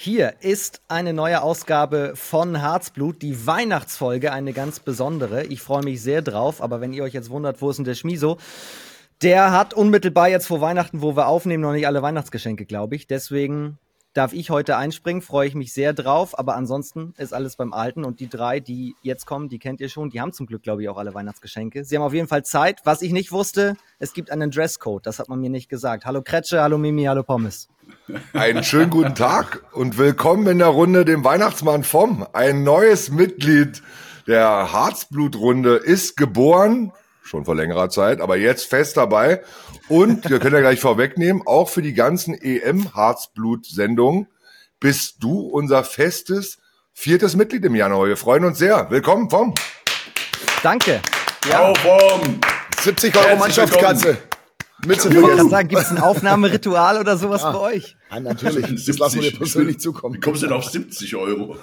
Hier ist eine neue Ausgabe von Harzblut, die Weihnachtsfolge, eine ganz besondere. Ich freue mich sehr drauf, aber wenn ihr euch jetzt wundert, wo ist denn der Schmiso? Der hat unmittelbar jetzt vor Weihnachten, wo wir aufnehmen, noch nicht alle Weihnachtsgeschenke, glaube ich. Deswegen darf ich heute einspringen, freue ich mich sehr drauf. Aber ansonsten ist alles beim Alten. Und die drei, die jetzt kommen, die kennt ihr schon. Die haben zum Glück, glaube ich, auch alle Weihnachtsgeschenke. Sie haben auf jeden Fall Zeit. Was ich nicht wusste, es gibt einen Dresscode. Das hat man mir nicht gesagt. Hallo Kretsche, hallo Mimi, hallo Pommes. Einen schönen guten Tag und willkommen in der Runde dem Weihnachtsmann vom. Ein neues Mitglied der Harzblutrunde ist geboren schon vor längerer Zeit, aber jetzt fest dabei. Und wir können ja gleich vorwegnehmen, auch für die ganzen EM-Harzblut-Sendungen bist du unser festes viertes Mitglied im Januar. Wir freuen uns sehr. Willkommen, Vom. Danke. Ja. Vom. 70 Euro Mannschaftskatze. Mütze ich wollte sagen, gibt es ein Aufnahmeritual oder sowas ja. bei euch? Ja, natürlich. 70, das lassen wir dir persönlich zukommen. Wie kommst du denn auf 70 Euro?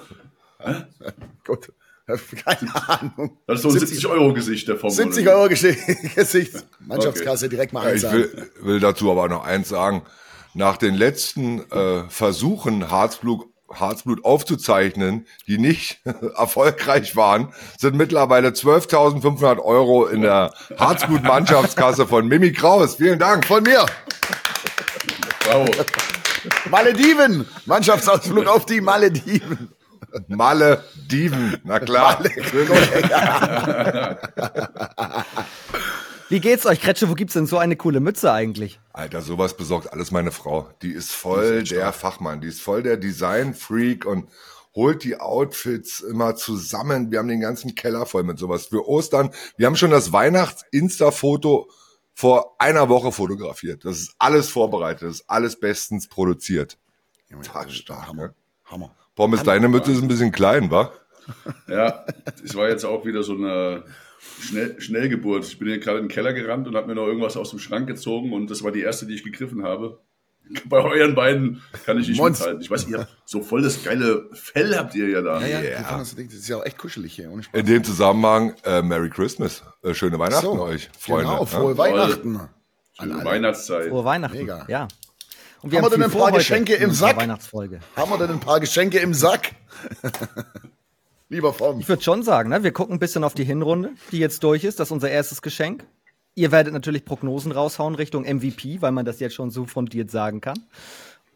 Gut. Keine Ahnung. Das ist so ein 70, Euro Gesicht der Form. 70 Euro Gesicht. Mannschaftskasse okay. direkt mal einzahlen. Ich will, will, dazu aber noch eins sagen. Nach den letzten äh, Versuchen, Harzblut, Harzblut aufzuzeichnen, die nicht erfolgreich waren, sind mittlerweile 12.500 Euro in der Harzblut-Mannschaftskasse von Mimi Kraus. Vielen Dank von mir. Bravo. Malediven. Mannschaftsausflug auf die Malediven. Malle Dieven, na klar. Wie geht's euch, Kretsche? Wo gibt's denn so eine coole Mütze eigentlich? Alter, sowas besorgt alles meine Frau. Die ist voll ist der Fachmann, die ist voll der Design-Freak und holt die Outfits immer zusammen. Wir haben den ganzen Keller voll mit sowas. Für Ostern, wir haben schon das Weihnachts-Insta-Foto vor einer Woche fotografiert. Das ist alles vorbereitet, das ist alles bestens produziert. Tag stark, Hammer. Ne? Hammer. Pommes, deine Mütze ist ein bisschen klein, wa? Ja, es war jetzt auch wieder so eine Schnell, Schnellgeburt. Ich bin hier gerade in den Keller gerannt und habe mir noch irgendwas aus dem Schrank gezogen und das war die erste, die ich gegriffen habe. Bei euren beiden kann ich nicht Monst. mithalten. Ich weiß, ihr habt so voll das geile Fell habt ihr ja da. Ja, ja, yeah. das, das ist ja auch echt kuschelig hier. In dem Zusammenhang, äh, Merry Christmas. Äh, schöne Weihnachten so, euch, Freunde. Genau, frohe ja? Weihnachten. Schöne Weihnachtszeit. Frohe Weihnachten. Mega. Ja. Und wir haben, haben wir denn ein paar Geschenke im Sack? Weihnachtsfolge. Haben wir denn ein paar Geschenke im Sack? Lieber Vom. Ich würde schon sagen, ne? wir gucken ein bisschen auf die Hinrunde, die jetzt durch ist. Das ist unser erstes Geschenk. Ihr werdet natürlich Prognosen raushauen Richtung MVP, weil man das jetzt schon so fundiert sagen kann.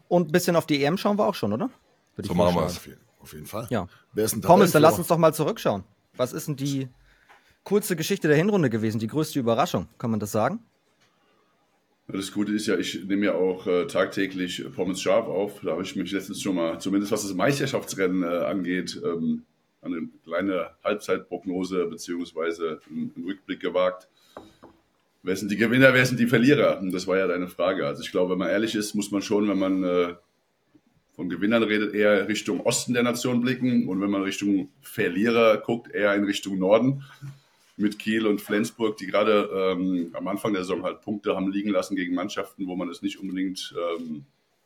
Und ein bisschen auf die EM schauen wir auch schon, oder? so machen wir es. Auf jeden Fall. Ja. Wer ist denn Pommes, dann lass uns doch mal zurückschauen. Was ist denn die kurze Geschichte der Hinrunde gewesen? Die größte Überraschung, kann man das sagen? Das Gute ist ja, ich nehme ja auch äh, tagtäglich Pommes Scharf auf. Da habe ich mich letztens schon mal, zumindest was das Meisterschaftsrennen äh, angeht, ähm, eine kleine Halbzeitprognose beziehungsweise einen, einen Rückblick gewagt. Wer sind die Gewinner, wer sind die Verlierer? Und das war ja deine Frage. Also ich glaube, wenn man ehrlich ist, muss man schon, wenn man äh, von Gewinnern redet, eher Richtung Osten der Nation blicken und wenn man Richtung Verlierer guckt, eher in Richtung Norden mit Kiel und Flensburg, die gerade ähm, am Anfang der Saison halt Punkte haben liegen lassen gegen Mannschaften, wo man es nicht unbedingt, ähm,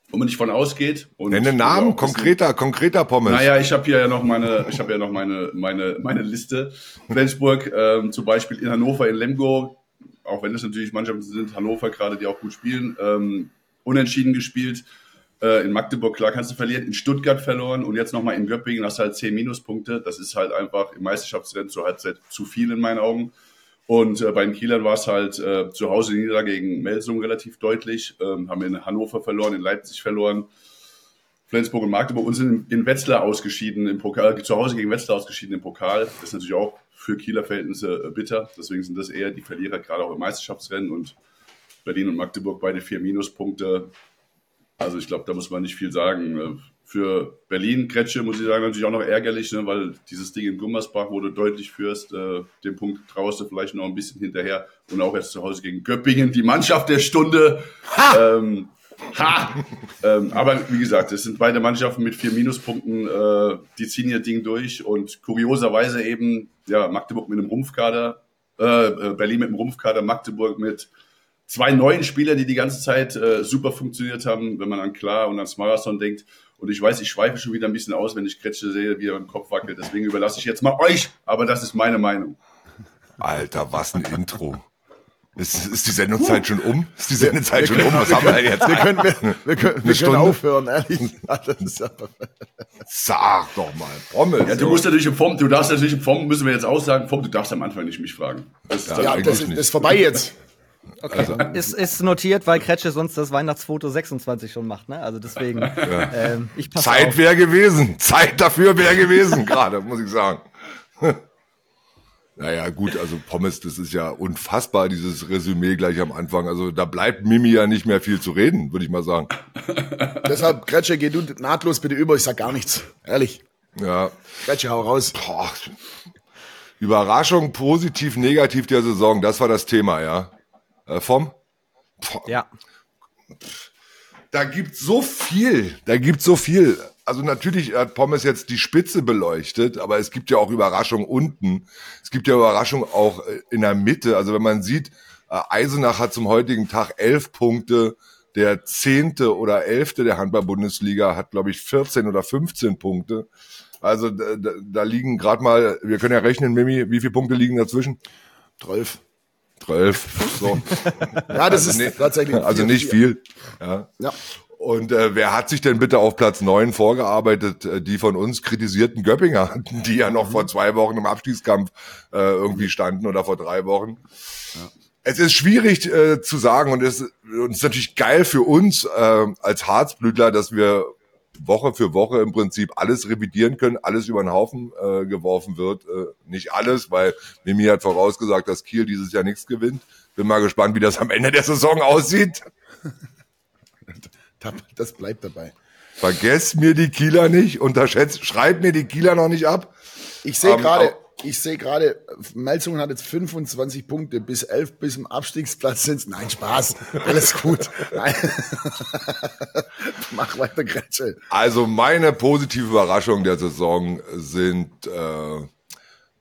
wo man nicht von ausgeht. Und Nenne Namen, konkreter, konkreter Pommes. Naja, ich habe hier ja noch meine, ich habe ja noch meine, meine, meine Liste. Flensburg, ähm, zum Beispiel in Hannover, in Lemgo, auch wenn es natürlich Mannschaften sind, Hannover gerade, die auch gut spielen, ähm, unentschieden gespielt. Äh, in Magdeburg, klar, kannst du verlieren. In Stuttgart verloren und jetzt nochmal in Göppingen hast du halt 10 Minuspunkte. Das ist halt einfach im Meisterschaftsrennen zur Halbzeit zu viel in meinen Augen. Und äh, bei den Kielern war es halt äh, zu Hause Niederlage gegen Melsung relativ deutlich. Ähm, haben in Hannover verloren, in Leipzig verloren. Flensburg und Magdeburg und sind in Wetzlar ausgeschieden im Pokal, zu Hause gegen Wetzlar ausgeschieden im Pokal. Das ist natürlich auch für Kieler Verhältnisse äh, bitter. Deswegen sind das eher die Verlierer, gerade auch im Meisterschaftsrennen. Und Berlin und Magdeburg beide vier Minuspunkte. Also ich glaube, da muss man nicht viel sagen. Äh, für Berlin, Kretsche, muss ich sagen, natürlich auch noch ärgerlich, ne, weil dieses Ding in Gummersbach, wo du deutlich führst, äh, den Punkt traust du vielleicht noch ein bisschen hinterher. Und auch jetzt zu Hause gegen Göppingen, die Mannschaft der Stunde. Ha! Ähm, ha! ähm, aber wie gesagt, es sind beide Mannschaften mit vier Minuspunkten, äh, die ziehen ihr Ding durch. Und kurioserweise eben, ja, Magdeburg mit einem Rumpfkader, äh, äh Berlin mit einem Rumpfkader, Magdeburg mit zwei neuen Spieler, die die ganze Zeit äh, super funktioniert haben, wenn man an Klar und ans Marathon denkt. Und ich weiß, ich schweife schon wieder ein bisschen aus, wenn ich Kretsche sehe, wie er im Kopf wackelt. Deswegen überlasse ich jetzt mal euch. Aber das ist meine Meinung. Alter, was ein Intro. Ist, ist die Sendungszeit schon um? Ist die Sendezeit schon um? Was haben wir denn jetzt? Wir können, wir, wir können, wir können aufhören, ehrlich. Sag doch mal, Pommes. Ja, du musst natürlich im Form, du darfst natürlich im Form, müssen wir jetzt auch sagen, Form, du darfst am Anfang nicht mich fragen. Das, ja, ja das, das, ist vorbei jetzt. Okay, also. ist, ist notiert, weil Kretsche sonst das Weihnachtsfoto 26 schon macht, ne? Also deswegen, ja. ähm, ich Zeit wäre gewesen. Zeit dafür wäre gewesen, gerade, muss ich sagen. Naja, gut, also Pommes, das ist ja unfassbar, dieses Resümee gleich am Anfang. Also da bleibt Mimi ja nicht mehr viel zu reden, würde ich mal sagen. Deshalb, Kretsche, geh du nahtlos bitte über, ich sag gar nichts. Ehrlich. Ja. Kretsche, hau raus. Boah. Überraschung, positiv, negativ der Saison, das war das Thema, ja. Äh, vom? Boah. Ja. Da gibt's so viel, da gibt's so viel also natürlich hat Pommes jetzt die Spitze beleuchtet, aber es gibt ja auch Überraschungen unten. Es gibt ja Überraschungen auch äh, in der Mitte. Also wenn man sieht, äh, Eisenach hat zum heutigen Tag elf Punkte, der zehnte oder elfte der Handball-Bundesliga hat, glaube ich, 14 oder 15 Punkte. Also da, da liegen gerade mal, wir können ja rechnen, Mimi, wie viele Punkte liegen dazwischen? Zwölf. Zwölf. So. ja, das also ist tatsächlich. Also nicht viel. Ja. ja. Und äh, wer hat sich denn bitte auf Platz neun vorgearbeitet? Äh, die von uns kritisierten Göppinger, die ja noch vor zwei Wochen im Abstiegskampf äh, irgendwie standen oder vor drei Wochen. Ja. Es ist schwierig äh, zu sagen und es, und es ist natürlich geil für uns äh, als Harzblütler, dass wir Woche für Woche im Prinzip alles revidieren können, alles über den Haufen äh, geworfen wird. Äh, nicht alles, weil Mimi hat vorausgesagt, dass Kiel dieses Jahr nichts gewinnt. Bin mal gespannt, wie das am Ende der Saison aussieht. Das bleibt dabei. Vergesst mir die Kieler nicht, unterschätzt, schreibt mir die Kieler noch nicht ab. Ich sehe ähm, gerade, ich sehe gerade, Melzungen hat jetzt 25 Punkte, bis 11 bis zum Abstiegsplatz sind Nein, Spaß, alles gut. Nein. Mach weiter, Gretchen. Also meine positive Überraschung der Saison sind äh,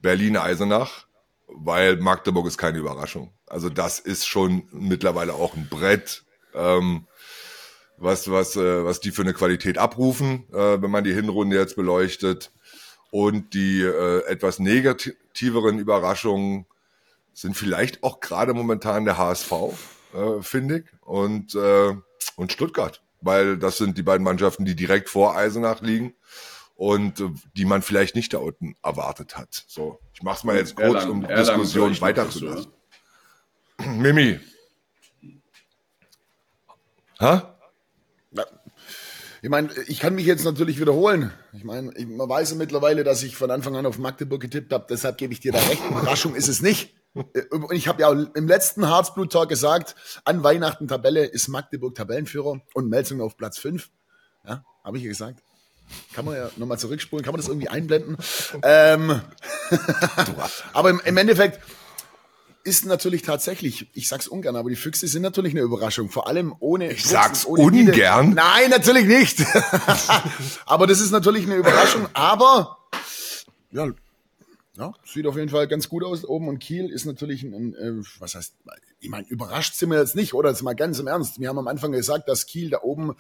Berlin-Eisenach, weil Magdeburg ist keine Überraschung. Also das ist schon mittlerweile auch ein Brett. Ähm, was, was, äh, was die für eine Qualität abrufen, äh, wenn man die Hinrunde jetzt beleuchtet. Und die äh, etwas negativeren Überraschungen sind vielleicht auch gerade momentan der HSV, äh, finde ich, und, äh, und Stuttgart, weil das sind die beiden Mannschaften, die direkt vor Eisenach liegen und äh, die man vielleicht nicht da unten erwartet hat. So, ich mache es mal jetzt kurz, um die Diskussion weiterzulassen. Mimi. Ha? Ich meine, ich kann mich jetzt natürlich wiederholen. Ich meine, man weiß ja mittlerweile, dass ich von Anfang an auf Magdeburg getippt habe. Deshalb gebe ich dir da recht. Überraschung ist es nicht. Und ich habe ja im letzten Harzblut-Talk gesagt, an Weihnachten Tabelle ist Magdeburg Tabellenführer und Melzung auf Platz 5. Ja, habe ich ja gesagt. Kann man ja nochmal zurückspulen, kann man das irgendwie einblenden. Ähm, aber im, im Endeffekt, ist natürlich tatsächlich, ich sag's ungern, aber die Füchse sind natürlich eine Überraschung. Vor allem ohne. Ich sag's ohne ungern. Niede. Nein, natürlich nicht. aber das ist natürlich eine Überraschung. Aber ja, ja, sieht auf jeden Fall ganz gut aus oben. Und Kiel ist natürlich ein, ein äh, was heißt, ich meine, überrascht sind wir jetzt nicht, oder? Jetzt mal ganz im Ernst. Wir haben am Anfang gesagt, dass Kiel da oben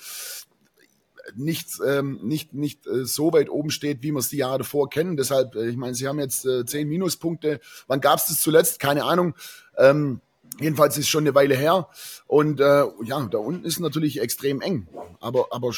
nicht, ähm, nicht, nicht äh, so weit oben steht, wie wir es die Jahre davor kennen. Deshalb, äh, ich meine, sie haben jetzt äh, zehn Minuspunkte. Wann gab es das zuletzt? Keine Ahnung. Ähm, jedenfalls ist schon eine Weile her. Und äh, ja, da unten ist natürlich extrem eng. Aber, aber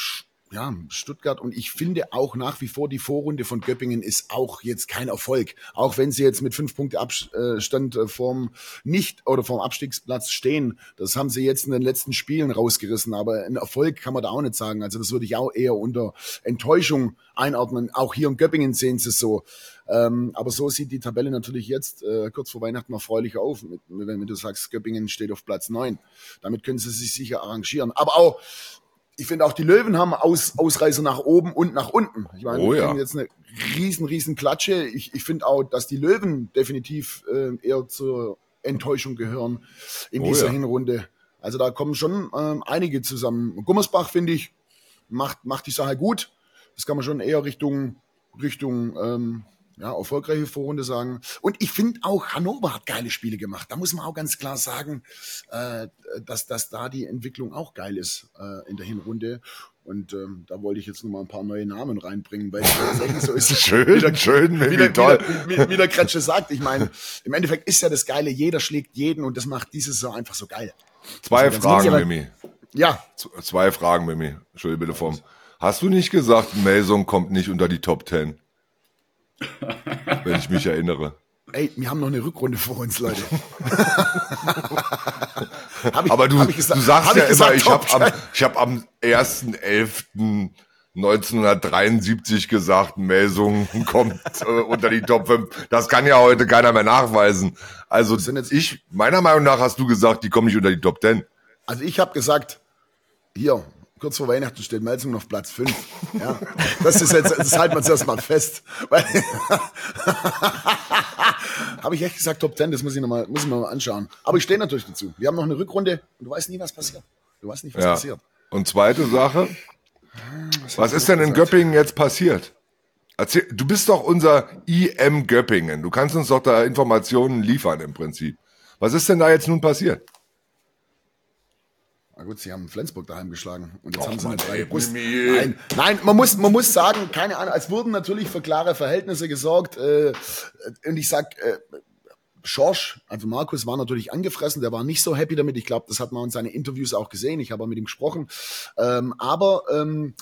ja, Stuttgart und ich finde auch nach wie vor die Vorrunde von Göppingen ist auch jetzt kein Erfolg. Auch wenn sie jetzt mit fünf Punkte Abstand äh, vorm nicht oder vorm Abstiegsplatz stehen. Das haben sie jetzt in den letzten Spielen rausgerissen. Aber ein Erfolg kann man da auch nicht sagen. Also das würde ich auch eher unter Enttäuschung einordnen. Auch hier in Göppingen sehen sie es so. Ähm, aber so sieht die Tabelle natürlich jetzt äh, kurz vor Weihnachten erfreulich auf, mit, wenn du sagst, Göppingen steht auf Platz neun. Damit können sie sich sicher arrangieren. Aber auch ich finde auch die Löwen haben Aus, Ausreißer nach oben und nach unten. Ich meine, oh, ja. haben jetzt eine riesen, riesen Klatsche. Ich, ich finde auch, dass die Löwen definitiv äh, eher zur Enttäuschung gehören in oh, dieser ja. Hinrunde. Also da kommen schon ähm, einige zusammen. Gummersbach, finde ich, macht, macht die Sache gut. Das kann man schon eher Richtung, Richtung ähm, ja, erfolgreiche Vorrunde sagen. Und ich finde auch, Hannover hat geile Spiele gemacht. Da muss man auch ganz klar sagen, äh, dass, dass da die Entwicklung auch geil ist äh, in der Hinrunde. Und ähm, da wollte ich jetzt noch mal ein paar neue Namen reinbringen, weil es tatsächlich so ist. schön, wie der, schön, wie, der, toll. Wie, wie, der Kretsche sagt, ich meine, im Endeffekt ist ja das Geile, jeder schlägt jeden und das macht dieses so einfach so geil. Zwei Fragen, Mimi. Ja. Zwei Fragen, Mimi. Entschuldige bitte vom. Hast du nicht gesagt, Mason kommt nicht unter die Top Ten? Wenn ich mich erinnere. Ey, wir haben noch eine Rückrunde vor uns, Leute. ich, Aber du, gesagt, du sagst ja gesagt, immer, ich habe am, ich hab am 1.11.1973 gesagt, Melsung kommt äh, unter die Top 5. Das kann ja heute keiner mehr nachweisen. Also ich, meiner Meinung nach hast du gesagt, die kommen nicht unter die Top 10. Also ich habe gesagt, hier, kurz vor Weihnachten steht Melsung auf Platz 5. Ja, das ist jetzt, das halten wir uns erstmal fest. Habe ich echt gesagt Top 10, das muss ich, noch mal, muss ich mir mal anschauen. Aber ich stehe natürlich dazu. Wir haben noch eine Rückrunde und du weißt nie, was passiert. Du weißt nicht, was ja. passiert. Und zweite Sache, was, was ist denn in Göppingen jetzt passiert? Erzähl, du bist doch unser IM Göppingen. Du kannst uns doch da Informationen liefern im Prinzip. Was ist denn da jetzt nun passiert? Na gut, sie haben Flensburg daheim geschlagen und jetzt Och, haben sie eine freie Brust. Nein, nein, man muss, man muss sagen, keine Ahnung, es wurden natürlich für klare Verhältnisse gesorgt. Äh, und ich sag, äh, Schorsch, also Markus, war natürlich angefressen, der war nicht so happy damit. Ich glaube, das hat man in seinen Interviews auch gesehen. Ich habe mit ihm gesprochen. Ähm, aber ähm,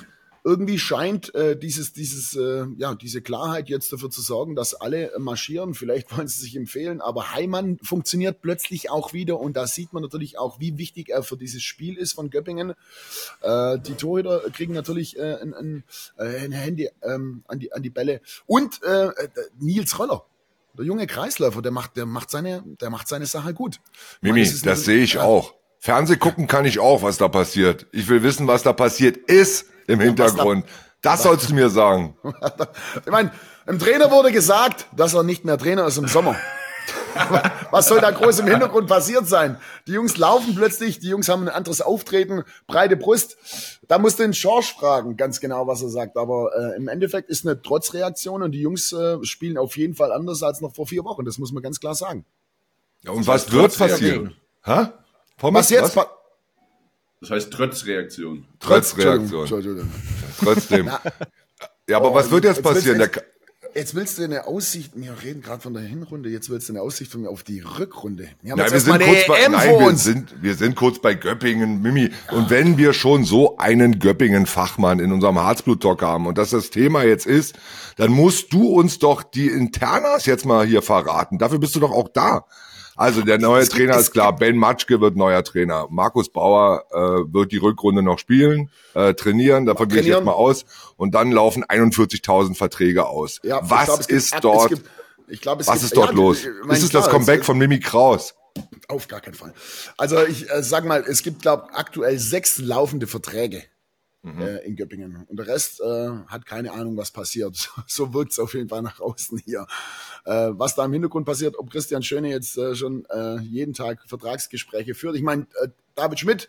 irgendwie scheint äh, dieses, dieses, äh, ja, diese Klarheit jetzt dafür zu sorgen, dass alle marschieren. Vielleicht wollen sie sich empfehlen, aber Heimann funktioniert plötzlich auch wieder und da sieht man natürlich auch, wie wichtig er für dieses Spiel ist von Göppingen. Äh, die Torhüter kriegen natürlich äh, ein, ein, äh, ein Handy ähm, an, die, an die Bälle und äh, Nils Röller. Der junge Kreisläufer, der macht, der macht seine, der macht seine Sache gut. Mimi, das, das sehe ich ja. auch. Fernseh gucken kann ich auch, was da passiert. Ich will wissen, was da passiert ist im Hintergrund. Das sollst du mir sagen. ich meine, im Trainer wurde gesagt, dass er nicht mehr Trainer ist im Sommer. Was soll da groß im Hintergrund passiert sein? Die Jungs laufen plötzlich, die Jungs haben ein anderes Auftreten, breite Brust. Da musst du den Schorsch fragen, ganz genau, was er sagt. Aber äh, im Endeffekt ist eine Trotzreaktion und die Jungs äh, spielen auf jeden Fall anders als noch vor vier Wochen. Das muss man ganz klar sagen. Ja, und was wird passieren? Hä? Was jetzt? Was? Das heißt Trotzreaktion. Trotzreaktion. Trotzdem. ja, aber oh, was wird jetzt, jetzt passieren? Jetzt, jetzt, willst du eine Aussicht, wir reden gerade von der Hinrunde, jetzt willst du eine Aussicht von mir auf die Rückrunde. Wir nein, wir sind kurz bei, EM nein, wir sind, wir sind kurz bei Göppingen, Mimi. Ja. Und wenn wir schon so einen Göppingen-Fachmann in unserem Herzblut-Talk haben und das das Thema jetzt ist, dann musst du uns doch die Internas jetzt mal hier verraten. Dafür bist du doch auch da. Also der neue Trainer ist klar, Ben Matschke wird neuer Trainer. Markus Bauer äh, wird die Rückrunde noch spielen, äh, trainieren, davon gehe ich jetzt mal aus. Und dann laufen 41.000 Verträge aus. Ja, was glaub, ist gibt, dort? Gibt, ich glaub, was gibt, ist dort ja, los? Mein, ist es klar, das Comeback von Mimi Kraus? Auf gar keinen Fall. Also ich äh, sag mal, es gibt glaube aktuell sechs laufende Verträge mhm. äh, in Göppingen. Und der Rest äh, hat keine Ahnung, was passiert. So wirkt es auf jeden Fall nach außen hier. Äh, was da im Hintergrund passiert, ob Christian Schöne jetzt äh, schon äh, jeden Tag Vertragsgespräche führt. Ich meine, äh, David Schmidt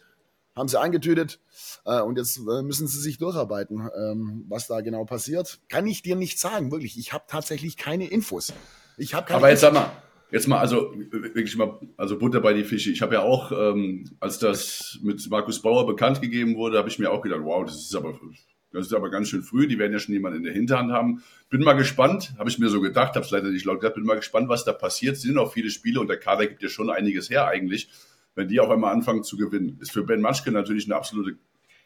haben sie eingetütet äh, und jetzt müssen sie sich durcharbeiten. Ähm, was da genau passiert, kann ich dir nicht sagen, wirklich. Ich habe tatsächlich keine Infos. Ich habe keine Aber jetzt sag mal, Jetzt mal, also wirklich mal, also Butter bei die Fische. Ich habe ja auch, ähm, als das mit Markus Bauer bekannt gegeben wurde, habe ich mir auch gedacht, wow, das ist aber das ist aber ganz schön früh. Die werden ja schon jemanden in der Hinterhand haben. Bin mal gespannt, habe ich mir so gedacht, habe es leider nicht laut gesagt. Bin mal gespannt, was da passiert. Es sind auch viele Spiele und der Kader gibt ja schon einiges her eigentlich, wenn die auf einmal anfangen zu gewinnen. Ist für Ben Matschke natürlich eine absolute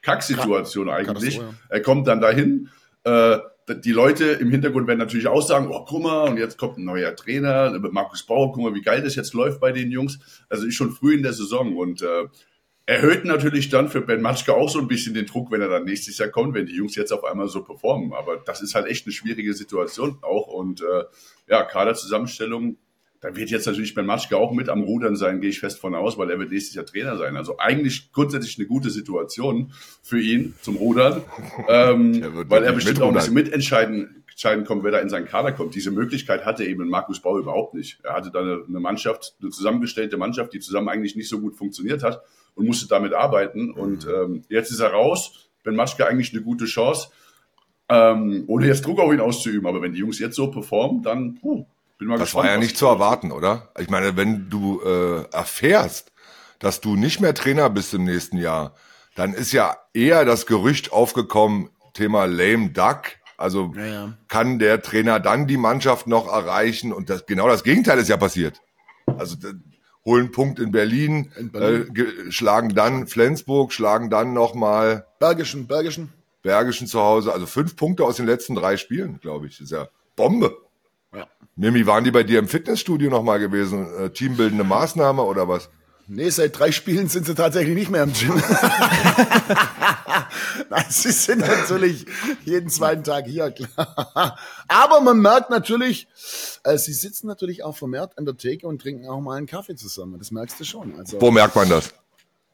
Kacksituation eigentlich. Er kommt dann dahin. Äh, die Leute im Hintergrund werden natürlich auch sagen, oh, guck mal, und jetzt kommt ein neuer Trainer, Markus Bauer, guck mal, wie geil das jetzt läuft bei den Jungs. Also ist schon früh in der Saison und äh, erhöht natürlich dann für Ben Matschke auch so ein bisschen den Druck, wenn er dann nächstes Jahr kommt, wenn die Jungs jetzt auf einmal so performen. Aber das ist halt echt eine schwierige Situation auch und äh, ja, Kaderzusammenstellung da wird jetzt natürlich Ben Matschke auch mit am Rudern sein, gehe ich fest von aus, weil er wird nächstes Jahr Trainer sein. Also eigentlich grundsätzlich eine gute Situation für ihn zum Rudern, ähm, weil er bestimmt auch ein bisschen mitentscheiden entscheiden kommt, wer da in seinen Kader kommt. Diese Möglichkeit hatte eben Markus Bau überhaupt nicht. Er hatte da eine, eine Mannschaft, eine zusammengestellte Mannschaft, die zusammen eigentlich nicht so gut funktioniert hat und musste damit arbeiten. Und mhm. ähm, jetzt ist er raus. Ben Matschke eigentlich eine gute Chance Ähm, ohne jetzt Druck auf ihn auszuüben. Aber wenn die Jungs jetzt so performen, dann puh, bin mal das gespannt. War ja nicht zu erwarten, oder? Ich meine, wenn du äh, erfährst, dass du nicht mehr Trainer bist im nächsten Jahr, dann ist ja eher das Gerücht aufgekommen, Thema lame duck. Also ja, ja. kann der Trainer dann die Mannschaft noch erreichen? Und das, genau das Gegenteil ist ja passiert. Also holen Punkt in Berlin, in Berlin. Äh, schlagen dann Flensburg, schlagen dann nochmal Bergischen, Bergischen. Bergischen zu Hause. Also fünf Punkte aus den letzten drei Spielen, glaube ich. Das ist ja Bombe. Ja. Mimi, waren die bei dir im Fitnessstudio nochmal gewesen? Äh, teambildende Maßnahme oder was? Nee, seit drei Spielen sind sie tatsächlich nicht mehr im Gym. Nein, sie sind natürlich jeden zweiten Tag hier, klar. Aber man merkt natürlich, äh, sie sitzen natürlich auch vermehrt an der Theke und trinken auch mal einen Kaffee zusammen. Das merkst du schon. Also, Wo merkt man das?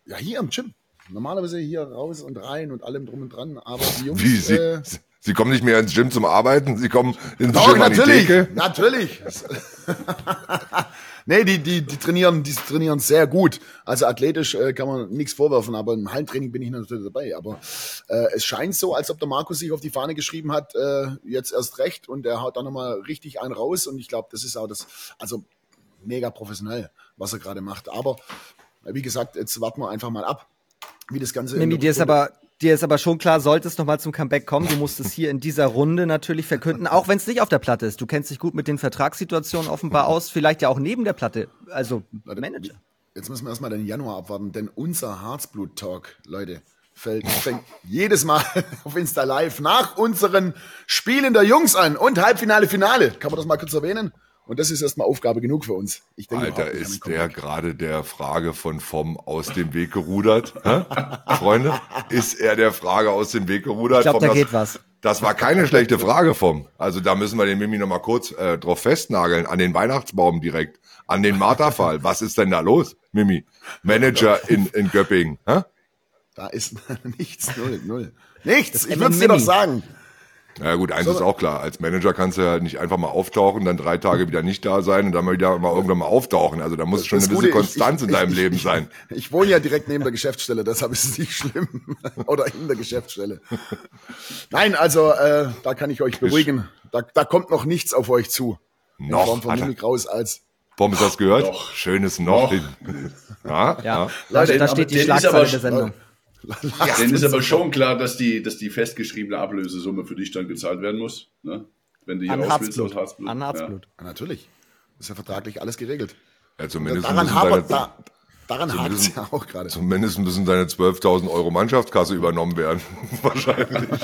Ja, hier im Gym. Normalerweise hier raus und rein und allem drum und dran. Aber die Jungs. Wie, sie, äh, sie kommen nicht mehr ins Gym zum Arbeiten, sie kommen ins Doch, Gym natürlich, an die Theke. Natürlich. Nee, die, die, die trainieren, die trainieren sehr gut. Also athletisch äh, kann man nichts vorwerfen, aber im Hallentraining bin ich natürlich dabei. Aber äh, es scheint so, als ob der Markus sich auf die Fahne geschrieben hat, äh, jetzt erst recht und er haut da nochmal richtig einen raus. Und ich glaube, das ist auch das, also mega professionell, was er gerade macht. Aber wie gesagt, jetzt warten wir einfach mal ab, wie das Ganze. Mimi, dir ist aber Dir ist aber schon klar, sollte es nochmal zum Comeback kommen, du musst es hier in dieser Runde natürlich verkünden, auch wenn es nicht auf der Platte ist. Du kennst dich gut mit den Vertragssituationen offenbar aus, vielleicht ja auch neben der Platte, also Manager. Jetzt müssen wir erstmal den Januar abwarten, denn unser Herzblut-Talk, Leute, fällt, fängt jedes Mal auf Insta Live nach unseren Spielen der Jungs an und Halbfinale, Finale. Kann man das mal kurz erwähnen? Und das ist erstmal Aufgabe genug für uns. Ich denke, Alter, ist der gerade der Frage von vom aus dem Weg gerudert? Freunde, ist er der Frage aus dem Weg gerudert? Ich glaube, da das, geht was. Das war keine schlechte Frage vom. Also da müssen wir den Mimi noch mal kurz äh, drauf festnageln, an den Weihnachtsbaum direkt, an den Marterfall. was ist denn da los, Mimi? Manager in, in Göppingen. Hä? Da ist nichts, null, null. Nichts, ich würde es dir doch sagen. Na gut, eins so, ist auch klar. Als Manager kannst du halt nicht einfach mal auftauchen, dann drei Tage wieder nicht da sein und dann mal wieder mal irgendwann mal auftauchen. Also da muss schon eine gewisse Konstanz ich, in deinem ich, Leben ich, sein. Ich wohne ja direkt neben der Geschäftsstelle, deshalb ist es nicht schlimm. Oder in der Geschäftsstelle. Nein, also äh, da kann ich euch beruhigen. Da, da kommt noch nichts auf euch zu. Noch. In Form von Mimik raus als. Bomb, ist das gehört? Noch. Schönes Noch. noch. Ja, ja. ja. Leute, da steht die Schlagzeile der Sendung. Ja, Denen ist aber schon klar, dass die, dass die festgeschriebene Ablösesumme für dich dann gezahlt werden muss. Ne? Wenn du hier An Harzblut. aus Harzblut. An Harzblut. Ja. natürlich. Ist ja vertraglich alles geregelt. Ja, zumindest daran hapert, da, daran hakt es ja auch gerade. Zumindest müssen deine 12.000 Euro Mannschaftskasse übernommen werden. Wahrscheinlich.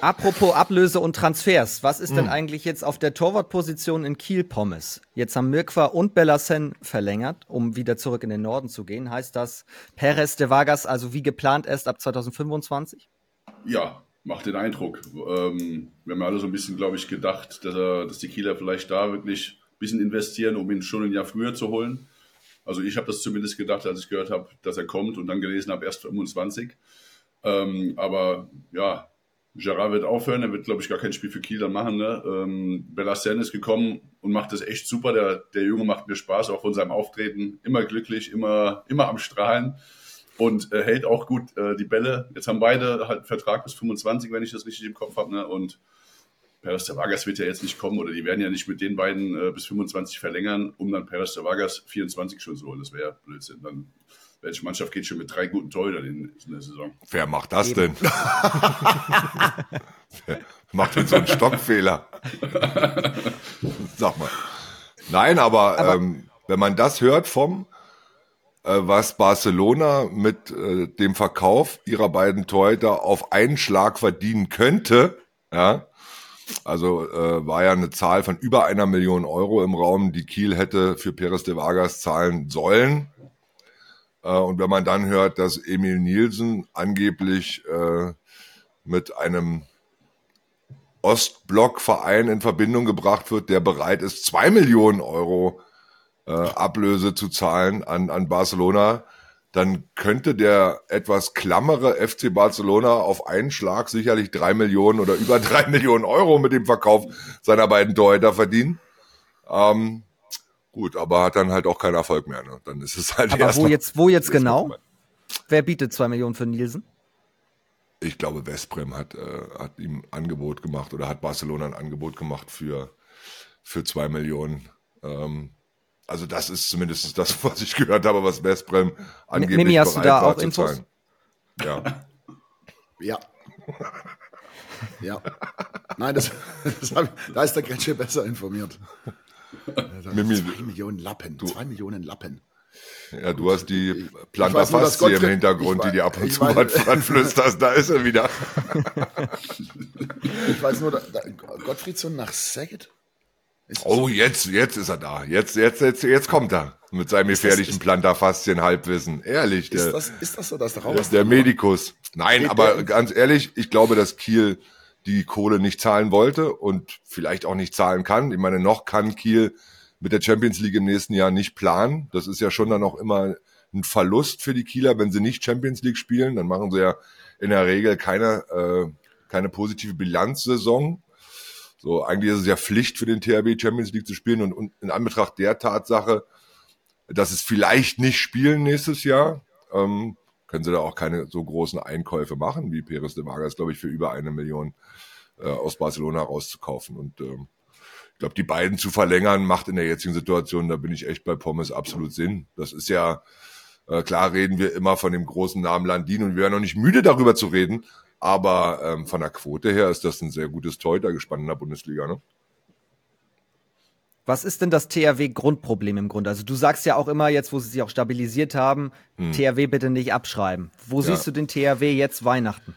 Apropos Ablöse und Transfers, was ist denn hm. eigentlich jetzt auf der Torwartposition in Kiel Pommes? Jetzt haben Mirkwa und Bellassen verlängert, um wieder zurück in den Norden zu gehen. Heißt das Perez de Vargas also wie geplant erst ab 2025? Ja, macht den Eindruck. Ähm, wir haben ja alle so ein bisschen, glaube ich, gedacht, dass, er, dass die Kieler vielleicht da wirklich ein bisschen investieren, um ihn schon ein Jahr früher zu holen. Also ich habe das zumindest gedacht, als ich gehört habe, dass er kommt und dann gelesen habe, erst 25. Ähm, aber ja, Gerard wird aufhören, er wird, glaube ich, gar kein Spiel für Kiel dann machen. Ne? Ähm, Bellassen ist gekommen und macht das echt super. Der, der Junge macht mir Spaß, auch von seinem Auftreten. Immer glücklich, immer, immer am Strahlen und äh, hält auch gut äh, die Bälle. Jetzt haben beide halt einen Vertrag bis 25, wenn ich das richtig im Kopf habe. Ne? Und Perez de Vargas wird ja jetzt nicht kommen oder die werden ja nicht mit den beiden äh, bis 25 verlängern, um dann Perez de Vargas 24 schon zu holen. Das wäre Blödsinn. Dann welche Mannschaft geht schon mit drei guten Torhütern in, in der Saison? Wer macht das Eben. denn? Wer macht denn so einen Stockfehler? Sag mal. Nein, aber, aber ähm, wenn man das hört vom, äh, was Barcelona mit äh, dem Verkauf ihrer beiden Torhüter auf einen Schlag verdienen könnte, ja, also äh, war ja eine Zahl von über einer Million Euro im Raum, die Kiel hätte für Perez de Vargas zahlen sollen. Äh, und wenn man dann hört, dass Emil Nielsen angeblich äh, mit einem Ostblock-Verein in Verbindung gebracht wird, der bereit ist, zwei Millionen Euro äh, Ablöse zu zahlen an, an Barcelona, dann könnte der etwas klammere FC Barcelona auf einen Schlag sicherlich drei Millionen oder über drei Millionen Euro mit dem Verkauf seiner beiden Torhüter verdienen. Ähm, Gut, aber hat dann halt auch keinen Erfolg mehr. Ne? Dann ist es halt Aber wo jetzt, wo jetzt genau? Wer bietet zwei Millionen für Nielsen? Ich glaube, Westbrem hat, äh, hat ihm ein Angebot gemacht oder hat Barcelona ein Angebot gemacht für, für zwei Millionen. Ähm, also das ist zumindest das, was ich gehört habe, was Westbrem angeblich Mimi, hast du da auch Infos? Zahlen. Ja. ja. Ja. Nein, das, das ich, da ist der Gretsche besser informiert. Mimi, zwei Millionen Lappen. Du, zwei Millionen Lappen. Ja, du hast die Planta Faszie im Hintergrund, weiß, die dir ab und zu was flüsterst. Da ist er wieder. ich weiß nur, da, da, Gottfriedson nach Saget? Oh, jetzt, jetzt ist er da. Jetzt, jetzt, jetzt, jetzt kommt er mit seinem gefährlichen Plantarfaszien-Halbwissen. Ehrlich, der, ist das, ist das so, dass der, der, der Medikus. Nein, aber ganz ehrlich, ich glaube, dass Kiel die Kohle nicht zahlen wollte und vielleicht auch nicht zahlen kann. Ich meine, noch kann Kiel mit der Champions League im nächsten Jahr nicht planen. Das ist ja schon dann auch immer ein Verlust für die Kieler, wenn sie nicht Champions League spielen. Dann machen sie ja in der Regel keine, äh, keine positive Bilanzsaison. So, eigentlich ist es ja Pflicht für den THW Champions League zu spielen und, und in Anbetracht der Tatsache, dass es vielleicht nicht spielen nächstes Jahr, ähm, können sie da auch keine so großen Einkäufe machen, wie Peres de Vargas, glaube ich, für über eine Million äh, aus Barcelona rauszukaufen. Und ähm, ich glaube, die beiden zu verlängern, macht in der jetzigen Situation, da bin ich echt bei Pommes absolut Sinn. Das ist ja, äh, klar reden wir immer von dem großen Namen Landin und wir werden noch nicht müde darüber zu reden, aber ähm, von der Quote her ist das ein sehr gutes Torhütergespann in der Bundesliga. Ne? Was ist denn das THW-Grundproblem im Grunde? Also du sagst ja auch immer, jetzt wo sie sich auch stabilisiert haben, hm. THW bitte nicht abschreiben. Wo ja. siehst du den THW jetzt Weihnachten?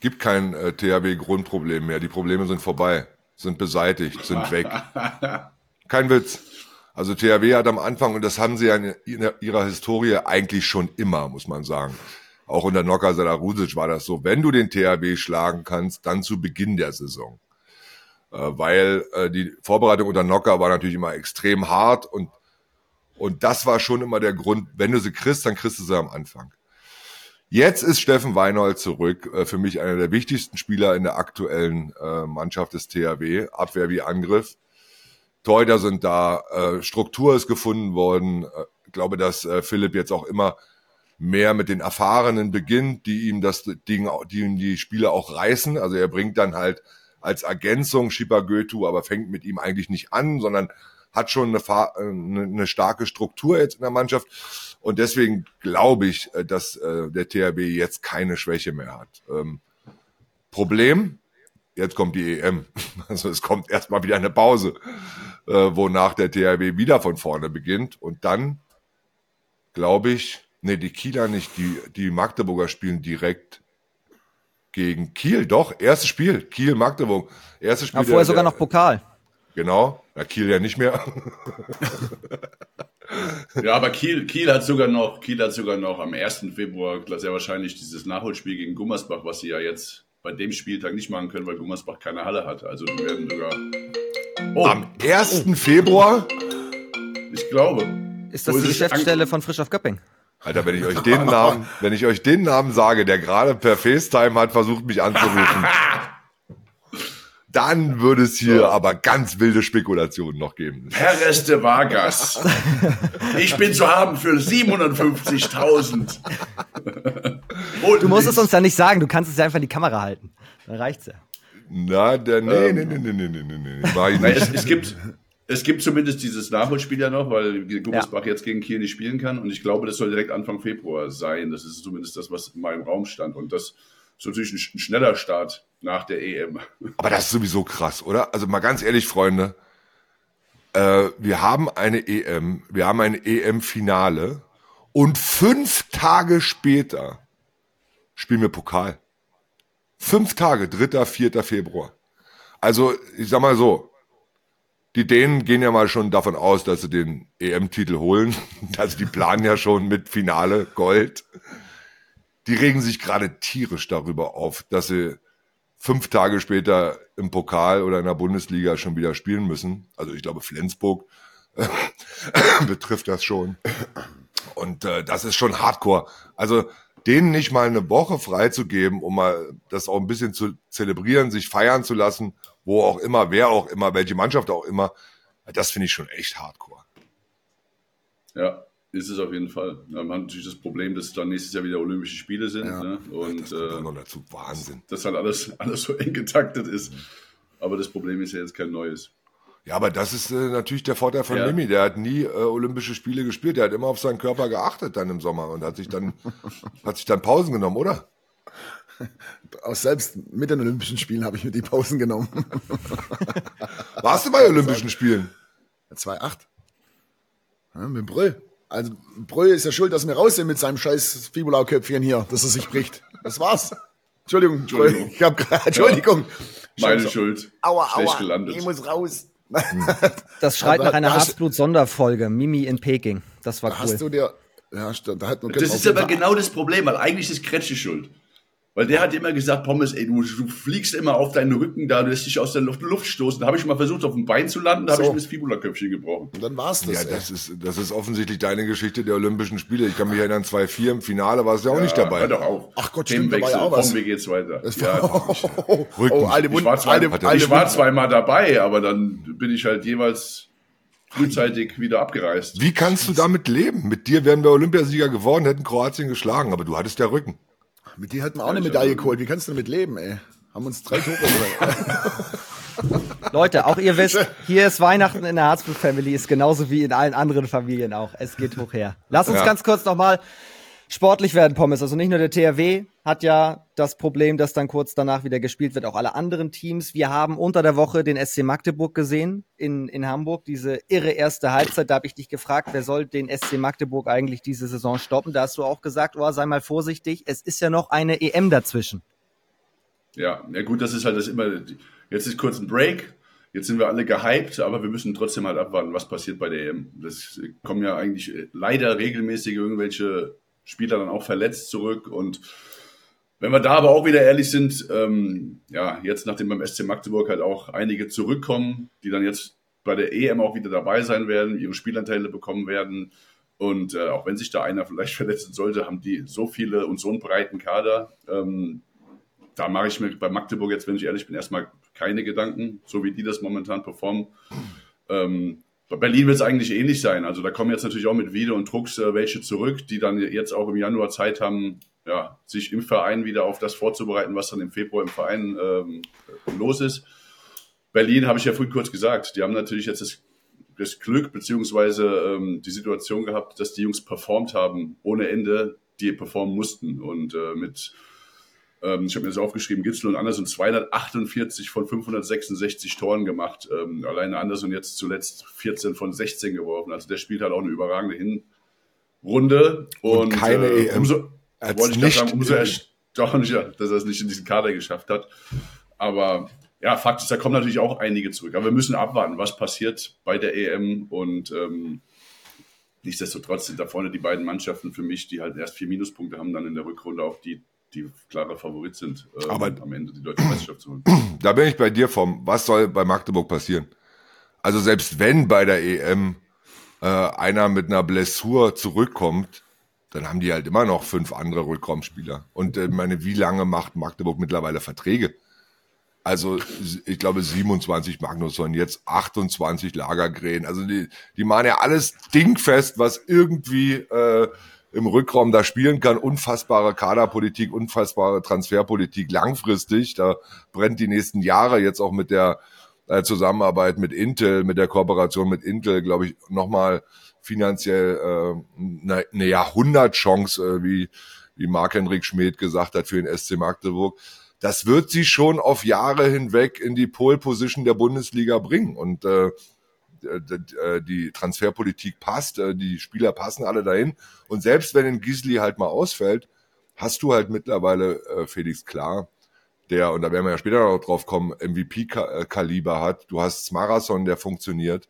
Gibt kein äh, THW-Grundproblem mehr. Die Probleme sind vorbei, sind beseitigt, sind weg. kein Witz. Also THW hat am Anfang, und das haben sie ja in ihrer Historie eigentlich schon immer, muss man sagen, auch unter Nocker Sadarusic war das so. Wenn du den THW schlagen kannst, dann zu Beginn der Saison. Äh, weil äh, die Vorbereitung unter Nocker war natürlich immer extrem hart und, und das war schon immer der Grund, wenn du sie kriegst, dann kriegst du sie am Anfang. Jetzt ist Steffen Weinhold zurück, äh, für mich einer der wichtigsten Spieler in der aktuellen äh, Mannschaft des THW, Abwehr wie Angriff. Torhüter sind da, äh, Struktur ist gefunden worden. Äh, ich glaube, dass äh, Philipp jetzt auch immer mehr mit den Erfahrenen beginnt, die ihm das Ding, die ihm die Spiele auch reißen. Also er bringt dann halt als Ergänzung Shiba Goethe, aber fängt mit ihm eigentlich nicht an, sondern hat schon eine, eine, eine starke Struktur jetzt in der Mannschaft. Und deswegen glaube ich, äh, dass äh, der THB jetzt keine Schwäche mehr hat. Ähm, Problem, jetzt kommt die EM. Also es kommt erstmal wieder eine Pause, äh, wonach der THW wieder von vorne beginnt. Und dann, glaube ich, Nee, die Kieler nicht. Die, die Magdeburger spielen direkt gegen Kiel. Doch, erstes Spiel. Kiel, Magdeburg. Erstes Spiel. Ja, vorher der, sogar noch Pokal. Genau. Ja, Kiel ja nicht mehr. ja, aber Kiel, Kiel hat sogar noch, Kiel hat sogar noch am 1. Februar sehr wahrscheinlich dieses Nachholspiel gegen Gummersbach, was sie ja jetzt bei dem Spieltag nicht machen können, weil Gummersbach keine Halle hat. Also die werden sogar. Oh. Am 1. Februar? Ich glaube. Ist das die Geschäftsstelle von Frisch auf Göpping? Alter, wenn ich euch den Namen, wenn ich euch den Namen sage, der gerade per FaceTime hat versucht, mich anzurufen, dann würde es hier aber ganz wilde Spekulationen noch geben. Perez de Vargas. Ich bin zu haben für 750.000. Du musst es uns ja nicht sagen, du kannst es ja einfach in die Kamera halten. Dann reicht's ja. Na, der, nee, ähm, nee, nee, nee, nee, nee, nee, nee. nee. Es, es, gibt, es gibt zumindest dieses Nachholspiel ja noch, weil Gummersbach ja. jetzt gegen Kiel nicht spielen kann. Und ich glaube, das soll direkt Anfang Februar sein. Das ist zumindest das, was in meinem Raum stand. Und das ist natürlich ein, schneller Start nach der EM. Aber das ist sowieso krass, oder? Also mal ganz ehrlich, Freunde. Äh, wir haben eine EM, wir haben ein EM-Finale und fünf Tage später spielen wir Pokal. Fünf Tage, dritter, vierter Februar. Also, ich sag mal so, die Dänen gehen ja mal schon davon aus, dass sie den EM-Titel holen. Also die planen ja schon mit Finale Gold. Die regen sich gerade tierisch darüber auf, dass sie fünf Tage später im Pokal oder in der Bundesliga schon wieder spielen müssen. Also ich glaube, Flensburg betrifft das schon. Und äh, das ist schon Hardcore. Also denen nicht mal eine Woche freizugeben, um mal das auch ein bisschen zu zelebrieren, sich feiern zu lassen wo auch immer, wer auch immer, welche Mannschaft auch immer, das finde ich schon echt hardcore. Ja. Ist es auf jeden Fall. Man hat natürlich das Problem, dass dann nächstes Jahr wieder Olympische Spiele sind. Ja. Ne? Und das kommt äh, noch dazu. Wahnsinn. Dass halt alles, alles so eng getaktet ist. Aber das Problem ist ja jetzt kein neues. Ja, aber das ist äh, natürlich der Vorteil von ja. Mimi. Der hat nie äh, Olympische Spiele gespielt. Der hat immer auf seinen Körper geachtet dann im Sommer und hat sich dann, hat sich dann Pausen genommen, oder? Auch selbst mit den Olympischen Spielen habe ich mir die Pausen genommen. Warst du bei Olympischen Spielen? 2,8. Ja, mit Brüll. Also Brüll ist ja schuld, dass wir raus sind mit seinem scheiß Fibulau-Köpfchen hier, dass er sich bricht. Das war's. Entschuldigung, Entschuldigung. Ich hab grad, Entschuldigung. Ja, meine Schuld. Aua, aua. Gelandet. Ich muss raus. Das schreit nach einer Harzblut-Sonderfolge. Mimi in Peking. Das war cool. Hast du dir. Ja, da hat das ist aber genau das Problem, weil eigentlich ist Kretsche schuld. Weil der hat immer gesagt, Pommes, ey, du, du fliegst immer auf deinen Rücken da, du lässt dich aus der Luft, Luft stoßen. Da habe ich mal versucht, auf dem Bein zu landen, da so. habe ich mir das Fibula-Köpfchen gebrochen. Und dann war's das. Ja, das ist, das ist offensichtlich deine Geschichte der Olympischen Spiele. Ich kann mich erinnern, 2-4 im Finale warst du ja auch nicht dabei. doch auch. Ach Gott, stimmt, dabei auch was. Komm, wie geht's weiter? Das ja, oh, oh, oh, alte ich war, zwei, alte, alte ich war zweimal dabei, aber dann bin ich halt jeweils frühzeitig wieder abgereist. Wie kannst du damit leben? Mit dir wären wir Olympiasieger geworden, hätten Kroatien geschlagen, aber du hattest ja Rücken. Mit dir hätten wir auch eine Medaille geholt. Wie kannst du damit leben, ey? Haben uns drei Tore Leute, auch ihr wisst, hier ist Weihnachten in der Harzblut Family, ist genauso wie in allen anderen Familien auch. Es geht hoch her. Lass uns ja. ganz kurz nochmal sportlich werden, Pommes. Also nicht nur der THW hat ja das Problem, dass dann kurz danach wieder gespielt wird, auch alle anderen Teams. Wir haben unter der Woche den SC Magdeburg gesehen in, in Hamburg, diese irre erste Halbzeit. Da habe ich dich gefragt, wer soll den SC Magdeburg eigentlich diese Saison stoppen? Da hast du auch gesagt, oh, sei mal vorsichtig, es ist ja noch eine EM dazwischen. Ja, ja gut, das ist halt das immer, jetzt ist kurz ein Break, Jetzt sind wir alle gehypt, aber wir müssen trotzdem halt abwarten, was passiert bei der EM. Das kommen ja eigentlich leider regelmäßig irgendwelche Spieler dann auch verletzt zurück. Und wenn wir da aber auch wieder ehrlich sind, ähm, ja, jetzt nachdem beim SC Magdeburg halt auch einige zurückkommen, die dann jetzt bei der EM auch wieder dabei sein werden, ihre Spielanteile bekommen werden. Und äh, auch wenn sich da einer vielleicht verletzen sollte, haben die so viele und so einen breiten Kader. Ähm, da mache ich mir bei Magdeburg jetzt, wenn ich ehrlich bin, erstmal keine Gedanken, so wie die das momentan performen. Ähm, bei Berlin wird es eigentlich ähnlich sein. Also da kommen jetzt natürlich auch mit Wiede und Drucks äh, welche zurück, die dann jetzt auch im Januar Zeit haben, ja, sich im Verein wieder auf das vorzubereiten, was dann im Februar im Verein ähm, los ist. Berlin habe ich ja früh kurz gesagt, die haben natürlich jetzt das, das Glück beziehungsweise ähm, die Situation gehabt, dass die Jungs performt haben ohne Ende, die performen mussten und äh, mit ähm, ich habe mir das aufgeschrieben, Gitzel und Anderson 248 von 566 Toren gemacht. Ähm, alleine Anderson jetzt zuletzt 14 von 16 geworfen. Also der spielt halt auch eine überragende Hinrunde. Und, und keine äh, EM. Umso, wollte ich nicht sagen, umso erstaunlicher, dass er es nicht in diesen Kader geschafft hat. Aber ja, Fakt ist, da kommen natürlich auch einige zurück. Aber wir müssen abwarten, was passiert bei der EM und ähm, nichtsdestotrotz sind da vorne die beiden Mannschaften für mich, die halt erst vier Minuspunkte haben, dann in der Rückrunde auch die die klare Favorit sind, ähm, Aber am Ende die deutsche Meisterschaft zu holen. Da bin ich bei dir vom, was soll bei Magdeburg passieren? Also selbst wenn bei der EM äh, einer mit einer Blessur zurückkommt, dann haben die halt immer noch fünf andere Rückraumspieler. Und äh, meine, wie lange macht Magdeburg mittlerweile Verträge? Also ich glaube 27 Magnusson, jetzt 28 Lagergren. Also die, die machen ja alles dingfest, was irgendwie äh, im Rückraum da spielen kann. Unfassbare Kaderpolitik, unfassbare Transferpolitik langfristig. Da brennt die nächsten Jahre jetzt auch mit der äh, Zusammenarbeit mit Intel, mit der Kooperation mit Intel, glaube ich, nochmal finanziell äh, eine, eine Jahrhundertchance, äh, wie, wie Marc-Henrik Schmidt gesagt hat, für den SC Magdeburg. Das wird sie schon auf Jahre hinweg in die Pole Position der Bundesliga bringen. Und äh, äh, die Transferpolitik passt, die Spieler passen alle dahin. Und selbst wenn ein Gisli halt mal ausfällt, hast du halt mittlerweile Felix Klar, der, und da werden wir ja später noch drauf kommen, MVP-Kaliber hat. Du hast Marathon, der funktioniert,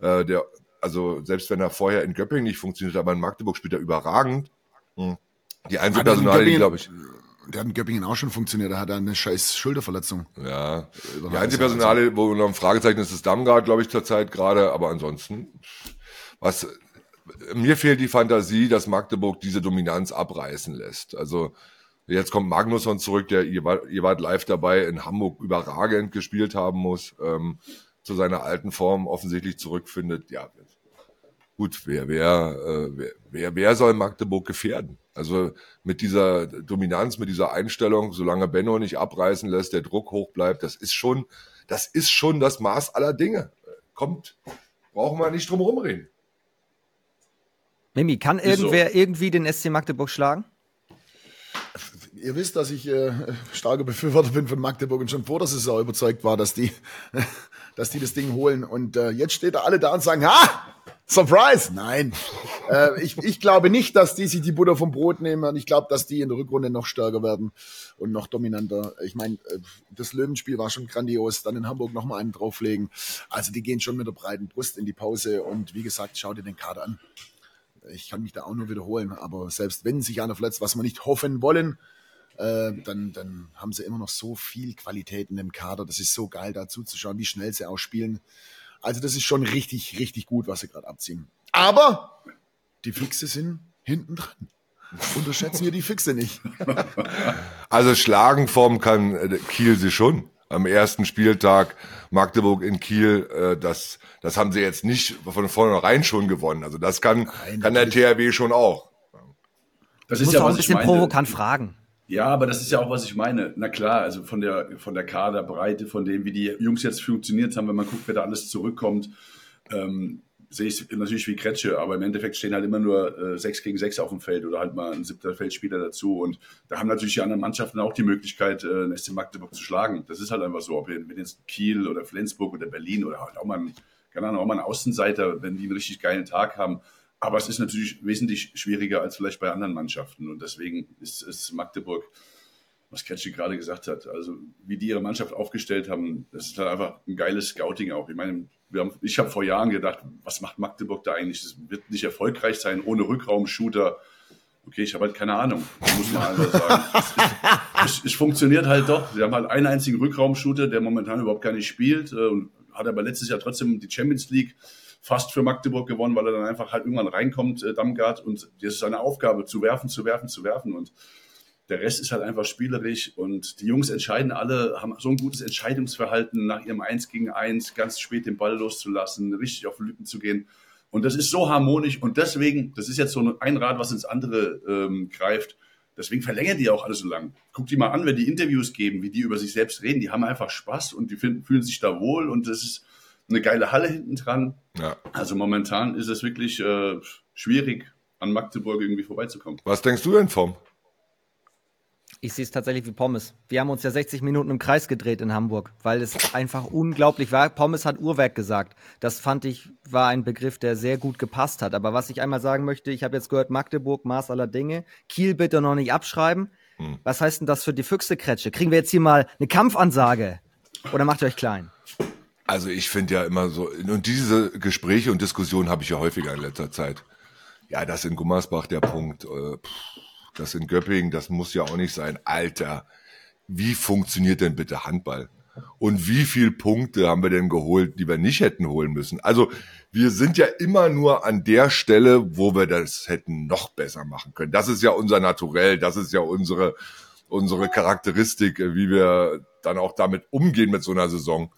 der, also selbst wenn er vorher in Göppingen nicht funktioniert, aber in Magdeburg spielt er überragend. Hm. Die Einzelpersonale, die glaube ich der hat in Göppingen auch schon funktioniert, da hat er eine scheiß Schulterverletzung. Ja, die einzige Personale, wo noch ein Fragezeichen ist, ist Damgard, glaube ich, zurzeit gerade, aber ansonsten, was, mir fehlt die Fantasie, dass Magdeburg diese Dominanz abreißen lässt. Also, jetzt kommt Magnusson zurück, der, ihr wart, ihr wart live dabei, in Hamburg überragend gespielt haben muss, ähm, zu seiner alten Form offensichtlich zurückfindet, ja. gut, wer, wer, äh, wer, wer, wer soll Magdeburg gefährden? Also mit dieser Dominanz, mit dieser Einstellung, solange Benno nicht abreißen lässt, der Druck hoch bleibt, das ist schon, das ist schon das Maß aller Dinge. Kommt, brauchen wir nicht drum rumreden. Mimi, kann irgendwer so. irgendwie den SC Magdeburg schlagen? Ihr wisst, dass ich äh, starker Befürworter bin von Magdeburg und schon vor der Saison überzeugt war, dass die, dass die das Ding holen. Und äh, jetzt steht da alle da und sagen, ha, Surprise! Nein. äh, ich, ich glaube nicht, dass die sich die Butter vom Brot nehmen. Und ich glaube, dass die in der Rückrunde noch stärker werden und noch dominanter. Ich meine, äh, das Löwenspiel war schon grandios. Dann in Hamburg noch mal einen drauflegen. Also die gehen schon mit der breiten Brust in die Pause. Und wie gesagt, schau dir den Kader an. Ich kann mich da auch nur wiederholen. Aber selbst wenn sich einer verletzt, was wir nicht hoffen wollen, äh, dann, dann haben sie immer noch so viel Qualität in dem Kader. Das ist so geil, da zuzuschauen, wie schnell sie auch spielen. Also das ist schon richtig, richtig gut, was sie gerade abziehen. Aber die Fixe sind hinten dran. Unterschätzen wir die Fixe nicht. Also Schlagenform kann äh, Kiel sie schon. Am ersten Spieltag Magdeburg in Kiel, äh, das, das haben sie jetzt nicht von vornherein schon gewonnen. Also das kann, Nein, kann der THW schon auch. Das ist ja auch ein bisschen provokant fragen. Ja, aber das ist ja auch, was ich meine. Na klar, also von der, von der Kaderbreite, von dem, wie die Jungs jetzt funktioniert haben, wenn man guckt, wer da alles zurückkommt, ähm, sehe ich natürlich wie Kretsche, aber im Endeffekt stehen halt immer nur äh, sechs gegen sechs auf dem Feld oder halt mal ein siebter Feldspieler dazu. Und da haben natürlich die anderen Mannschaften auch die Möglichkeit, äh, den SC Magdeburg zu schlagen. Das ist halt einfach so, ob wenn jetzt Kiel oder Flensburg oder Berlin oder halt auch mal ein, keine Ahnung, auch mal ein Außenseiter, wenn die einen richtig geilen Tag haben, aber es ist natürlich wesentlich schwieriger als vielleicht bei anderen Mannschaften. Und deswegen ist es Magdeburg, was Ketschi gerade gesagt hat, also wie die ihre Mannschaft aufgestellt haben, das ist halt einfach ein geiles Scouting auch. Ich meine, haben, ich habe vor Jahren gedacht, was macht Magdeburg da eigentlich? Das wird nicht erfolgreich sein ohne Rückraumshooter. Okay, ich habe halt keine Ahnung, muss man einfach sagen. es, es, es, funktioniert halt doch. Sie haben halt einen einzigen Rückraumshooter, der momentan überhaupt gar nicht spielt äh, und hat aber letztes Jahr trotzdem die Champions League fast für Magdeburg gewonnen, weil er dann einfach halt irgendwann reinkommt, äh, Damgard, und das ist seine Aufgabe, zu werfen, zu werfen, zu werfen. Und der Rest ist halt einfach spielerisch und die Jungs entscheiden alle, haben so ein gutes Entscheidungsverhalten, nach ihrem Eins gegen Eins ganz spät den Ball loszulassen, richtig auf Lücken zu gehen. Und das ist so harmonisch und deswegen, das ist jetzt so ein Rad, was ins andere ähm, greift. Deswegen verlängern die auch alle so lang. Guck die mal an, wenn die Interviews geben, wie die über sich selbst reden. Die haben einfach Spaß und die finden, fühlen sich da wohl und das ist, eine geile Halle hinten dran. Ja. Also momentan ist es wirklich äh, schwierig, an Magdeburg irgendwie vorbeizukommen. Was denkst du denn vom? Ich sehe es tatsächlich wie Pommes. Wir haben uns ja 60 Minuten im Kreis gedreht in Hamburg, weil es einfach unglaublich war. Pommes hat Uhrwerk gesagt. Das fand ich, war ein Begriff, der sehr gut gepasst hat. Aber was ich einmal sagen möchte, ich habe jetzt gehört, Magdeburg, Maß aller Dinge. Kiel bitte noch nicht abschreiben. Hm. Was heißt denn das für die Füchse-Kretsche? Kriegen wir jetzt hier mal eine Kampfansage? Oder macht ihr euch klein? Also ich finde ja immer so, und diese Gespräche und Diskussionen habe ich ja häufiger in letzter Zeit. Ja, das in Gummersbach der Punkt, äh, das in Göppingen, das muss ja auch nicht sein. Alter, wie funktioniert denn bitte Handball? Und wie viel Punkte haben wir denn geholt, die wir nicht hätten holen müssen? Also wir sind ja immer nur an der Stelle, wo wir das hätten noch besser machen können. Das ist ja unser Naturell, das ist ja unsere, unsere Charakteristik, wie wir dann auch damit umgehen mit so einer Saison.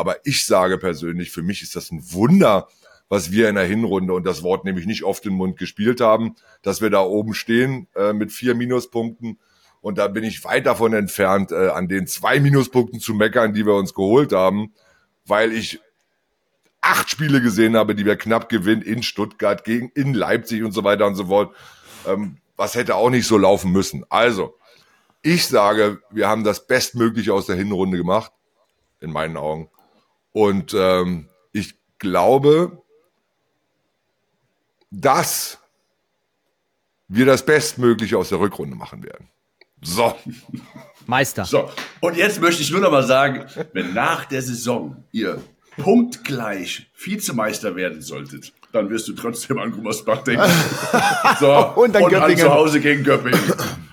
Aber ich sage persönlich, für mich ist das ein Wunder, was wir in der Hinrunde, und das Wort nämlich nicht oft den Mund gespielt haben, dass wir da oben stehen äh, mit vier Minuspunkten. Und da bin ich weit davon entfernt, äh, an den zwei Minuspunkten zu meckern, die wir uns geholt haben, weil ich acht Spiele gesehen habe, die wir knapp gewinnen in Stuttgart, gegen in Leipzig und so weiter und so fort. Ähm, was hätte auch nicht so laufen müssen. Also, ich sage, wir haben das Bestmögliche aus der Hinrunde gemacht, in meinen Augen. Und ähm, ich glaube, dass wir das Bestmögliche aus der Rückrunde machen werden. So. Meister. So. Und jetzt möchte ich nur noch mal sagen, wenn nach der Saison ihr punktgleich Vizemeister werden solltet, dann wirst du trotzdem an Gummersbach denken. So. und dann und an zu Hause gegen Göppingen.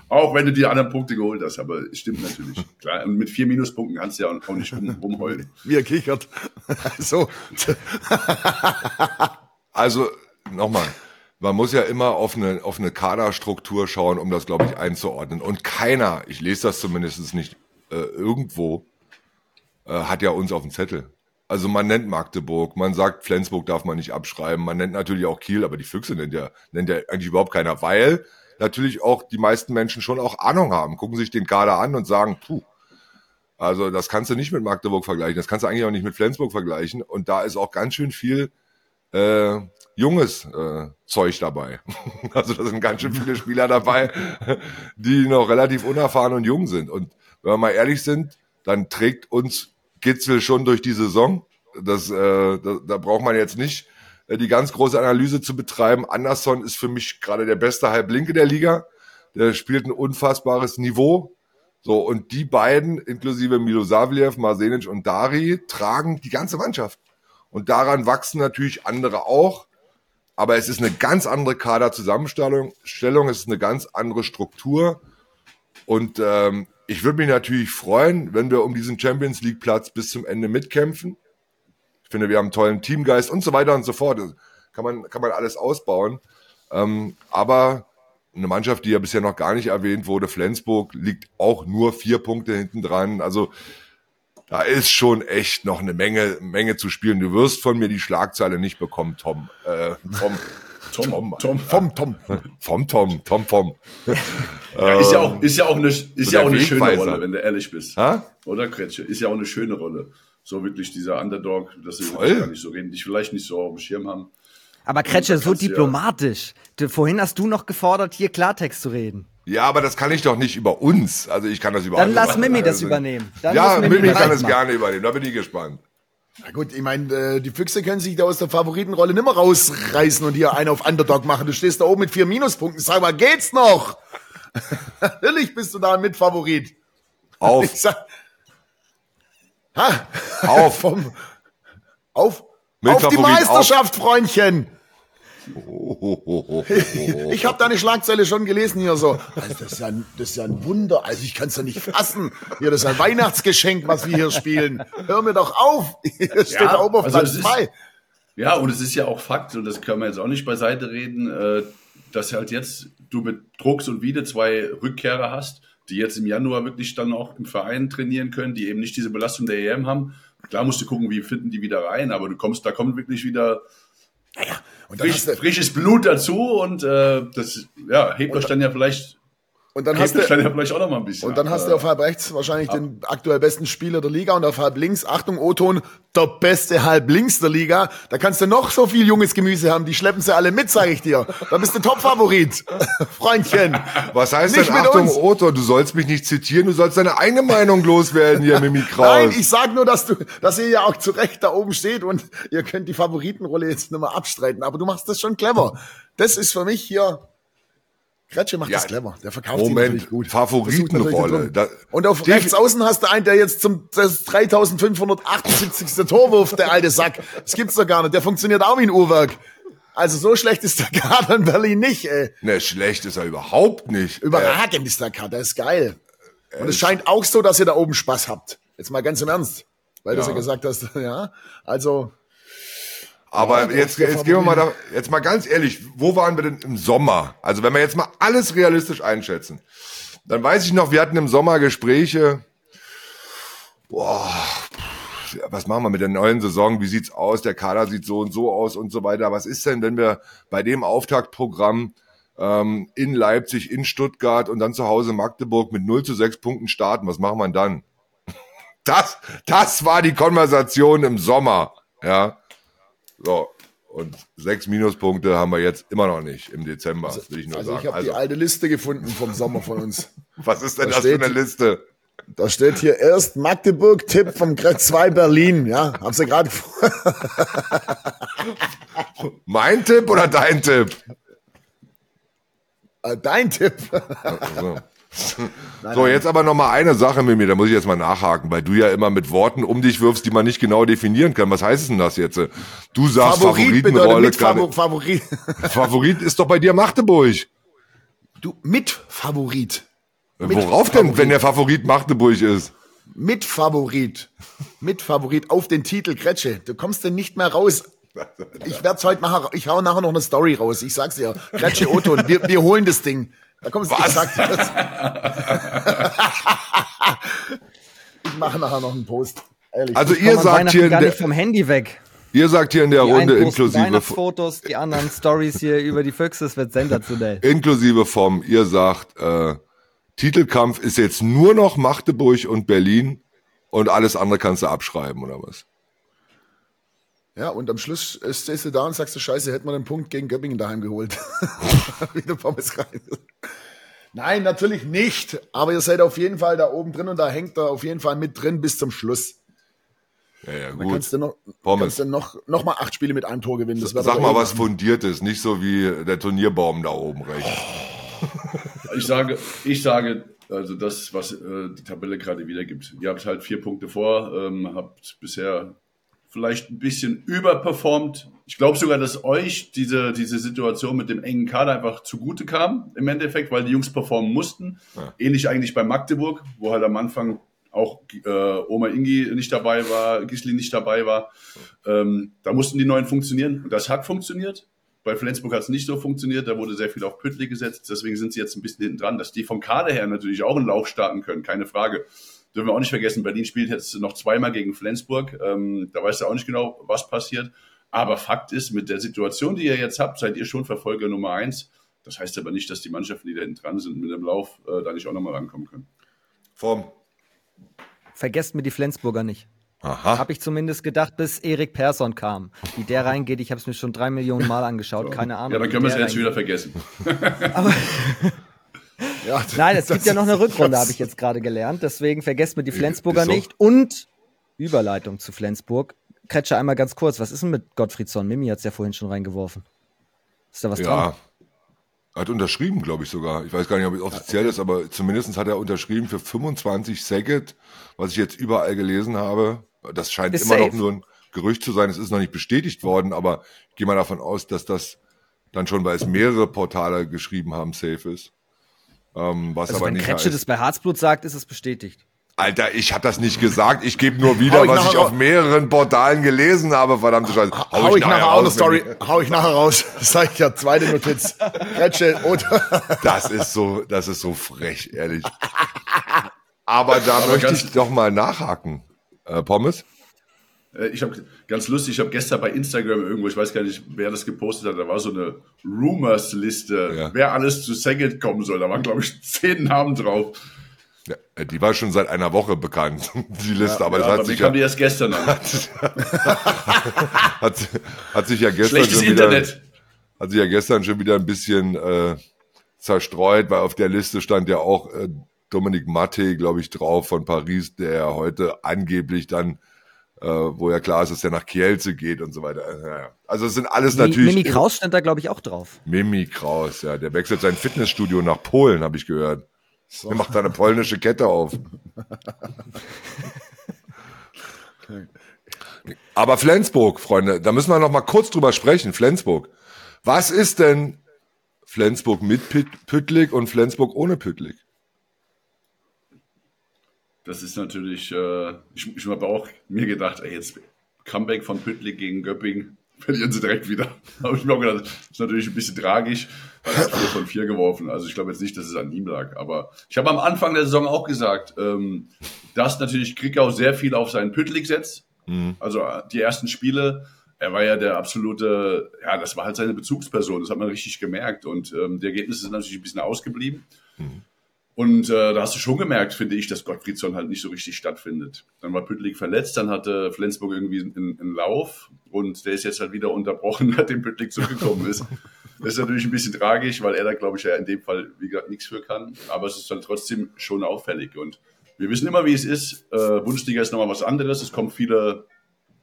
Auch wenn du die anderen Punkte geholt hast, aber es stimmt natürlich. Klar, und mit vier Minuspunkten kannst du ja auch nicht rum, rumheulen. Wie er kichert. so. also, nochmal. Man muss ja immer auf eine, auf eine Kaderstruktur schauen, um das, glaube ich, einzuordnen. Und keiner, ich lese das zumindest nicht äh, irgendwo, äh, hat ja uns auf dem Zettel. Also man nennt Magdeburg, man sagt Flensburg darf man nicht abschreiben, man nennt natürlich auch Kiel, aber die Füchse nennt ja, nennt ja eigentlich überhaupt keiner, weil natürlich auch die meisten Menschen schon auch Ahnung haben, gucken sich den Kader an und sagen, puh, also das kannst du nicht mit Magdeburg vergleichen, das kannst du eigentlich auch nicht mit Flensburg vergleichen und da ist auch ganz schön viel äh, junges äh, Zeug dabei. also da sind ganz schön viele Spieler dabei, die noch relativ unerfahren und jung sind. Und wenn wir mal ehrlich sind, dann trägt uns Gitzel schon durch die Saison. Das, äh, da, da braucht man jetzt nicht die ganz große Analyse zu betreiben. Anderson ist für mich gerade der beste Halblinke der Liga. Der spielt ein unfassbares Niveau. So, und die beiden, inklusive Milosavljev, Marsenic und Dari, tragen die ganze Mannschaft. Und daran wachsen natürlich andere auch. Aber es ist eine ganz andere Kaderzusammenstellung, Stellung, es ist eine ganz andere Struktur. Und ähm, ich würde mich natürlich freuen, wenn wir um diesen Champions League Platz bis zum Ende mitkämpfen. Ich finde, wir haben einen tollen Teamgeist und so weiter und so fort. Das kann man, kann man alles ausbauen. Ähm, aber eine Mannschaft, die ja bisher noch gar nicht erwähnt wurde, Flensburg, liegt auch nur vier Punkte hinten dran. Also da ist schon echt noch eine Menge, Menge zu spielen. Du wirst von mir die Schlagzeile nicht bekommen, Tom. Äh, Tom. Tom, Tom, Tom, vom Tom. Vom Tom, Tom, Tom. Ja, ist ja auch, ist ja auch eine, ist so ja auch eine schöne Rolle, wenn du ehrlich bist. Ha? Oder, Kretsche? Ist ja auch eine schöne Rolle. So wirklich dieser Underdog, dass sie gar nicht so reden, dich vielleicht nicht so auf dem Schirm haben. Aber Kretsche, so diplomatisch. Ja. Vorhin hast du noch gefordert, hier Klartext zu reden. Ja, aber das kann ich doch nicht über uns. Also ich kann das über Dann lass Mimi das übernehmen. Dann ja, Mimi, Mimi kann es gerne übernehmen. Da bin ich gespannt. Na gut, ich meine, äh, die Füchse können sich da aus der Favoritenrolle nimmer rausreißen und hier einen auf Underdog machen. Du stehst da oben mit vier Minuspunkten. Sag mal, geht's noch? Natürlich bist du da ein Mitfavorit. Auf. Ha? Auf. Vom, auf. Auf die Meisterschaft, auf. Freundchen. Ich habe deine Schlagzeile schon gelesen hier so. Also das, ist ja ein, das ist ja ein Wunder. Also ich kann es ja nicht fassen. Hier, das ist ein Weihnachtsgeschenk, was wir hier spielen. Hör mir doch auf. Hier steht ja, oben auf also Platz 2. Ja, und es ist ja auch Fakt, und das können wir jetzt auch nicht beiseite reden, äh, dass halt jetzt du mit Drucks und Wiede zwei Rückkehrer hast, die jetzt im Januar wirklich dann auch im Verein trainieren können, die eben nicht diese Belastung der EM haben. Klar musst du gucken, wie finden die wieder rein, aber du kommst, da kommt wirklich wieder naja, Frisch, frisches Blut dazu und äh, das ja, hebt euch dann ja vielleicht und dann hast du ja vielleicht auch noch mal ein bisschen. Und dann hast du auf halb rechts wahrscheinlich ab. den aktuell besten Spieler der Liga und auf halb links, Achtung, O-Ton, der beste halb links der Liga. Da kannst du noch so viel junges Gemüse haben, die schleppen sie alle mit, sage ich dir. Da bist du Top-Favorit, Freundchen. Was heißt nicht denn Achtung, O-Ton? Du sollst mich nicht zitieren, du sollst deine eigene Meinung loswerden hier, Mimi Kraus. Nein, ich sag nur, dass du, dass ihr ja auch zu Recht da oben steht und ihr könnt die Favoritenrolle jetzt nicht mehr abstreiten. Aber du machst das schon clever. Das ist für mich hier Kretsche macht ja, das clever. Der verkauft Moment, natürlich gut. Favoritenrolle. Und auf rechts außen hast du einen, der jetzt zum das 3578. Torwurf, der alte Sack. Das gibt's doch gar nicht. Der funktioniert auch wie ein Uhrwerk. Also so schlecht ist der Kader in Berlin nicht, ey. Ne, schlecht ist er überhaupt nicht. Überragend äh, ist der Kader, ist geil. Und äh, es scheint auch so, dass ihr da oben Spaß habt. Jetzt mal ganz im Ernst. Weil ja. du ja gesagt hast, ja. Also, aber ja, jetzt, jetzt gehen wir mal da, jetzt mal ganz ehrlich, wo waren wir denn im Sommer? Also wenn wir jetzt mal alles realistisch einschätzen, dann weiß ich noch, wir hatten im Sommer Gespräche, boah, was machen wir mit der neuen Saison? Wie sieht's aus? Der Kader sieht so und so aus und so weiter. Was ist denn, wenn wir bei dem Auftaktprogramm ähm, in Leipzig, in Stuttgart und dann zu Hause Magdeburg mit 0 zu 6 Punkten starten? Was machen wir dann? Das, das war die Konversation im Sommer, ja. So, und sechs Minuspunkte haben wir jetzt immer noch nicht im Dezember, also, will ich nur also sagen. Ich habe also, die alte Liste gefunden vom Sommer von uns. Was ist denn da das steht, für eine Liste? Da steht hier erst Magdeburg-Tipp vom Kretz 2 Berlin. Ja, haben Sie gerade Mein Tipp oder dein Tipp? Äh, dein Tipp. Also. Nein, so, jetzt aber noch mal eine Sache mit mir, da muss ich jetzt mal nachhaken, weil du ja immer mit Worten um dich wirfst, die man nicht genau definieren kann. Was heißt denn das jetzt? Du sagst Favorit Favoritenrolle. Favor Favorit. Favorit ist doch bei dir Magdeburg. Du mit Favorit. Mit Worauf Favorit. denn, wenn der Favorit Magdeburg ist? Mit Favorit. Mit Favorit auf den Titel Kretsche. Du kommst denn nicht mehr raus. Ich werd's heute machen. Ich hau nachher noch eine Story raus. Ich sag's dir. Kretsche Otto, wir, wir holen das Ding. Da kommst du gesagt. ich mache nachher noch einen Post. Ehrlich, also ihr sagt hier gar nicht vom Handy weg. Ihr sagt hier in der die Runde inklusive Fotos, die anderen Stories hier über die Füchse, es wird sensationell. Inklusive vom, ihr sagt, äh, Titelkampf ist jetzt nur noch Magdeburg und Berlin und alles andere kannst du abschreiben oder was? Ja, und am Schluss stehst du da und sagst du, scheiße, hätten wir den Punkt gegen Göppingen daheim geholt. Wieder Pommes rein. Nein, natürlich nicht. Aber ihr seid auf jeden Fall da oben drin und da hängt er auf jeden Fall mit drin bis zum Schluss. Ja, ja, gut. Dann kannst du noch, kannst du noch, noch mal acht Spiele mit einem Tor gewinnen. Das Sag mal was Fundiertes, nicht so wie der Turnierbaum da oben rechts. Ich sage, ich sage, also das, was äh, die Tabelle gerade wiedergibt. Ihr habt halt vier Punkte vor, ähm, habt bisher vielleicht ein bisschen überperformt. Ich glaube sogar, dass euch diese, diese Situation mit dem engen Kader einfach zugute kam, im Endeffekt, weil die Jungs performen mussten. Ja. Ähnlich eigentlich bei Magdeburg, wo halt am Anfang auch äh, Oma Ingi nicht dabei war, Gisli nicht dabei war. Ähm, da mussten die neuen funktionieren und das hat funktioniert. Bei Flensburg hat es nicht so funktioniert, da wurde sehr viel auf Püttli gesetzt, deswegen sind sie jetzt ein bisschen hinten dran, dass die vom Kader her natürlich auch einen Lauf starten können, keine Frage. Dürfen wir auch nicht vergessen, Berlin spielt jetzt noch zweimal gegen Flensburg, ähm, da weißt du auch nicht genau, was passiert. Aber Fakt ist, mit der Situation, die ihr jetzt habt, seid ihr schon Verfolger Nummer eins. Das heißt aber nicht, dass die Mannschaften, die da hinten dran sind, mit dem Lauf äh, da nicht auch nochmal rankommen können. Form. Vergesst mir die Flensburger nicht. Aha. Habe ich zumindest gedacht, bis Erik Persson kam. Wie der reingeht, ich habe es mir schon drei Millionen Mal angeschaut, keine Ahnung. Ja, dann können wir es jetzt wieder vergessen. Aber ja, Nein, es gibt ja noch eine Rückrunde, habe ich jetzt gerade gelernt. Deswegen vergesst mir die Flensburger so. nicht. Und Überleitung zu Flensburg. Kretsche einmal ganz kurz. Was ist denn mit Gottfriedsson? Mimi hat es ja vorhin schon reingeworfen. Ist da was ja. dran? Hat unterschrieben, glaube ich sogar. Ich weiß gar nicht, ob es offiziell ist, aber zumindest hat er unterschrieben für 25 Saget, was ich jetzt überall gelesen habe. Das scheint ist immer safe. noch nur ein Gerücht zu sein. Es ist noch nicht bestätigt worden, aber ich gehe mal davon aus, dass das dann schon, weil es mehrere Portale geschrieben haben, safe ist. Ähm, was also aber wenn nicht Kretsche das bei Harzblut sagt, ist es bestätigt. Alter, ich habe das nicht gesagt. Ich gebe nur wieder, ich was ich auf mehreren Portalen gelesen habe. Verdammte Scheiße. Hau, hau, ich, nachher, nachher auch eine Story. Hau ich nachher raus. Das sag ich ja. Zweite Notiz. Kretsche oder? Das ist so, das ist so frech, ehrlich. Aber da aber möchte ich doch mal nachhaken. Äh, Pommes? Äh, ich habe ganz lustig, ich habe gestern bei Instagram irgendwo, ich weiß gar nicht, wer das gepostet hat, da war so eine Rumors-Liste, ja. wer alles zu Saget kommen soll. Da waren, glaube ich, zehn Namen drauf. Ja, äh, die war schon seit einer Woche bekannt, die Liste. Ja, aber das ja, hat sich kam ja, die erst gestern an. hat, hat, sich ja gestern Schlechtes schon wieder, Internet. Hat sich ja gestern schon wieder ein bisschen äh, zerstreut, weil auf der Liste stand ja auch äh, Dominik Matte, glaube ich, drauf von Paris, der heute angeblich dann äh, wo ja klar ist, dass er nach Kielce geht und so weiter. Äh, also es sind alles Mi natürlich. Mimi Kraus stand da, glaube ich, auch drauf. Mimi Kraus, ja. Der wechselt sein Fitnessstudio nach Polen, habe ich gehört. So. Er macht seine polnische Kette auf. Aber Flensburg, Freunde, da müssen wir noch mal kurz drüber sprechen. Flensburg. Was ist denn Flensburg mit Püttlik und Flensburg ohne Püttlik? Das ist natürlich, äh, ich, ich habe auch mir gedacht, ey, jetzt Comeback von Püttlik gegen Göpping, verlieren sie direkt wieder. habe ich mir auch gedacht, das ist natürlich ein bisschen tragisch, weil er hat 4 von 4 geworfen. Also ich glaube jetzt nicht, dass es an ihm lag. Aber ich habe am Anfang der Saison auch gesagt, ähm, dass natürlich Krickau sehr viel auf seinen Püttlik setzt. Mhm. Also äh, die ersten Spiele, er war ja der absolute, ja, das war halt seine Bezugsperson, das hat man richtig gemerkt. Und ähm, die Ergebnisse sind natürlich ein bisschen ausgeblieben. Mhm. Und äh, da hast du schon gemerkt, finde ich, dass Gottfriedsson halt nicht so richtig stattfindet. Dann war Püttlik verletzt, dann hatte Flensburg irgendwie einen, einen Lauf und der ist jetzt halt wieder unterbrochen, nachdem Püttlik zurückgekommen ist. Das ist natürlich ein bisschen tragisch, weil er da, glaube ich, ja in dem Fall, wie gesagt, nichts für kann. Aber es ist dann trotzdem schon auffällig. Und wir wissen immer, wie es ist. Äh, Bundesliga ist nochmal was anderes. Es kommen viele,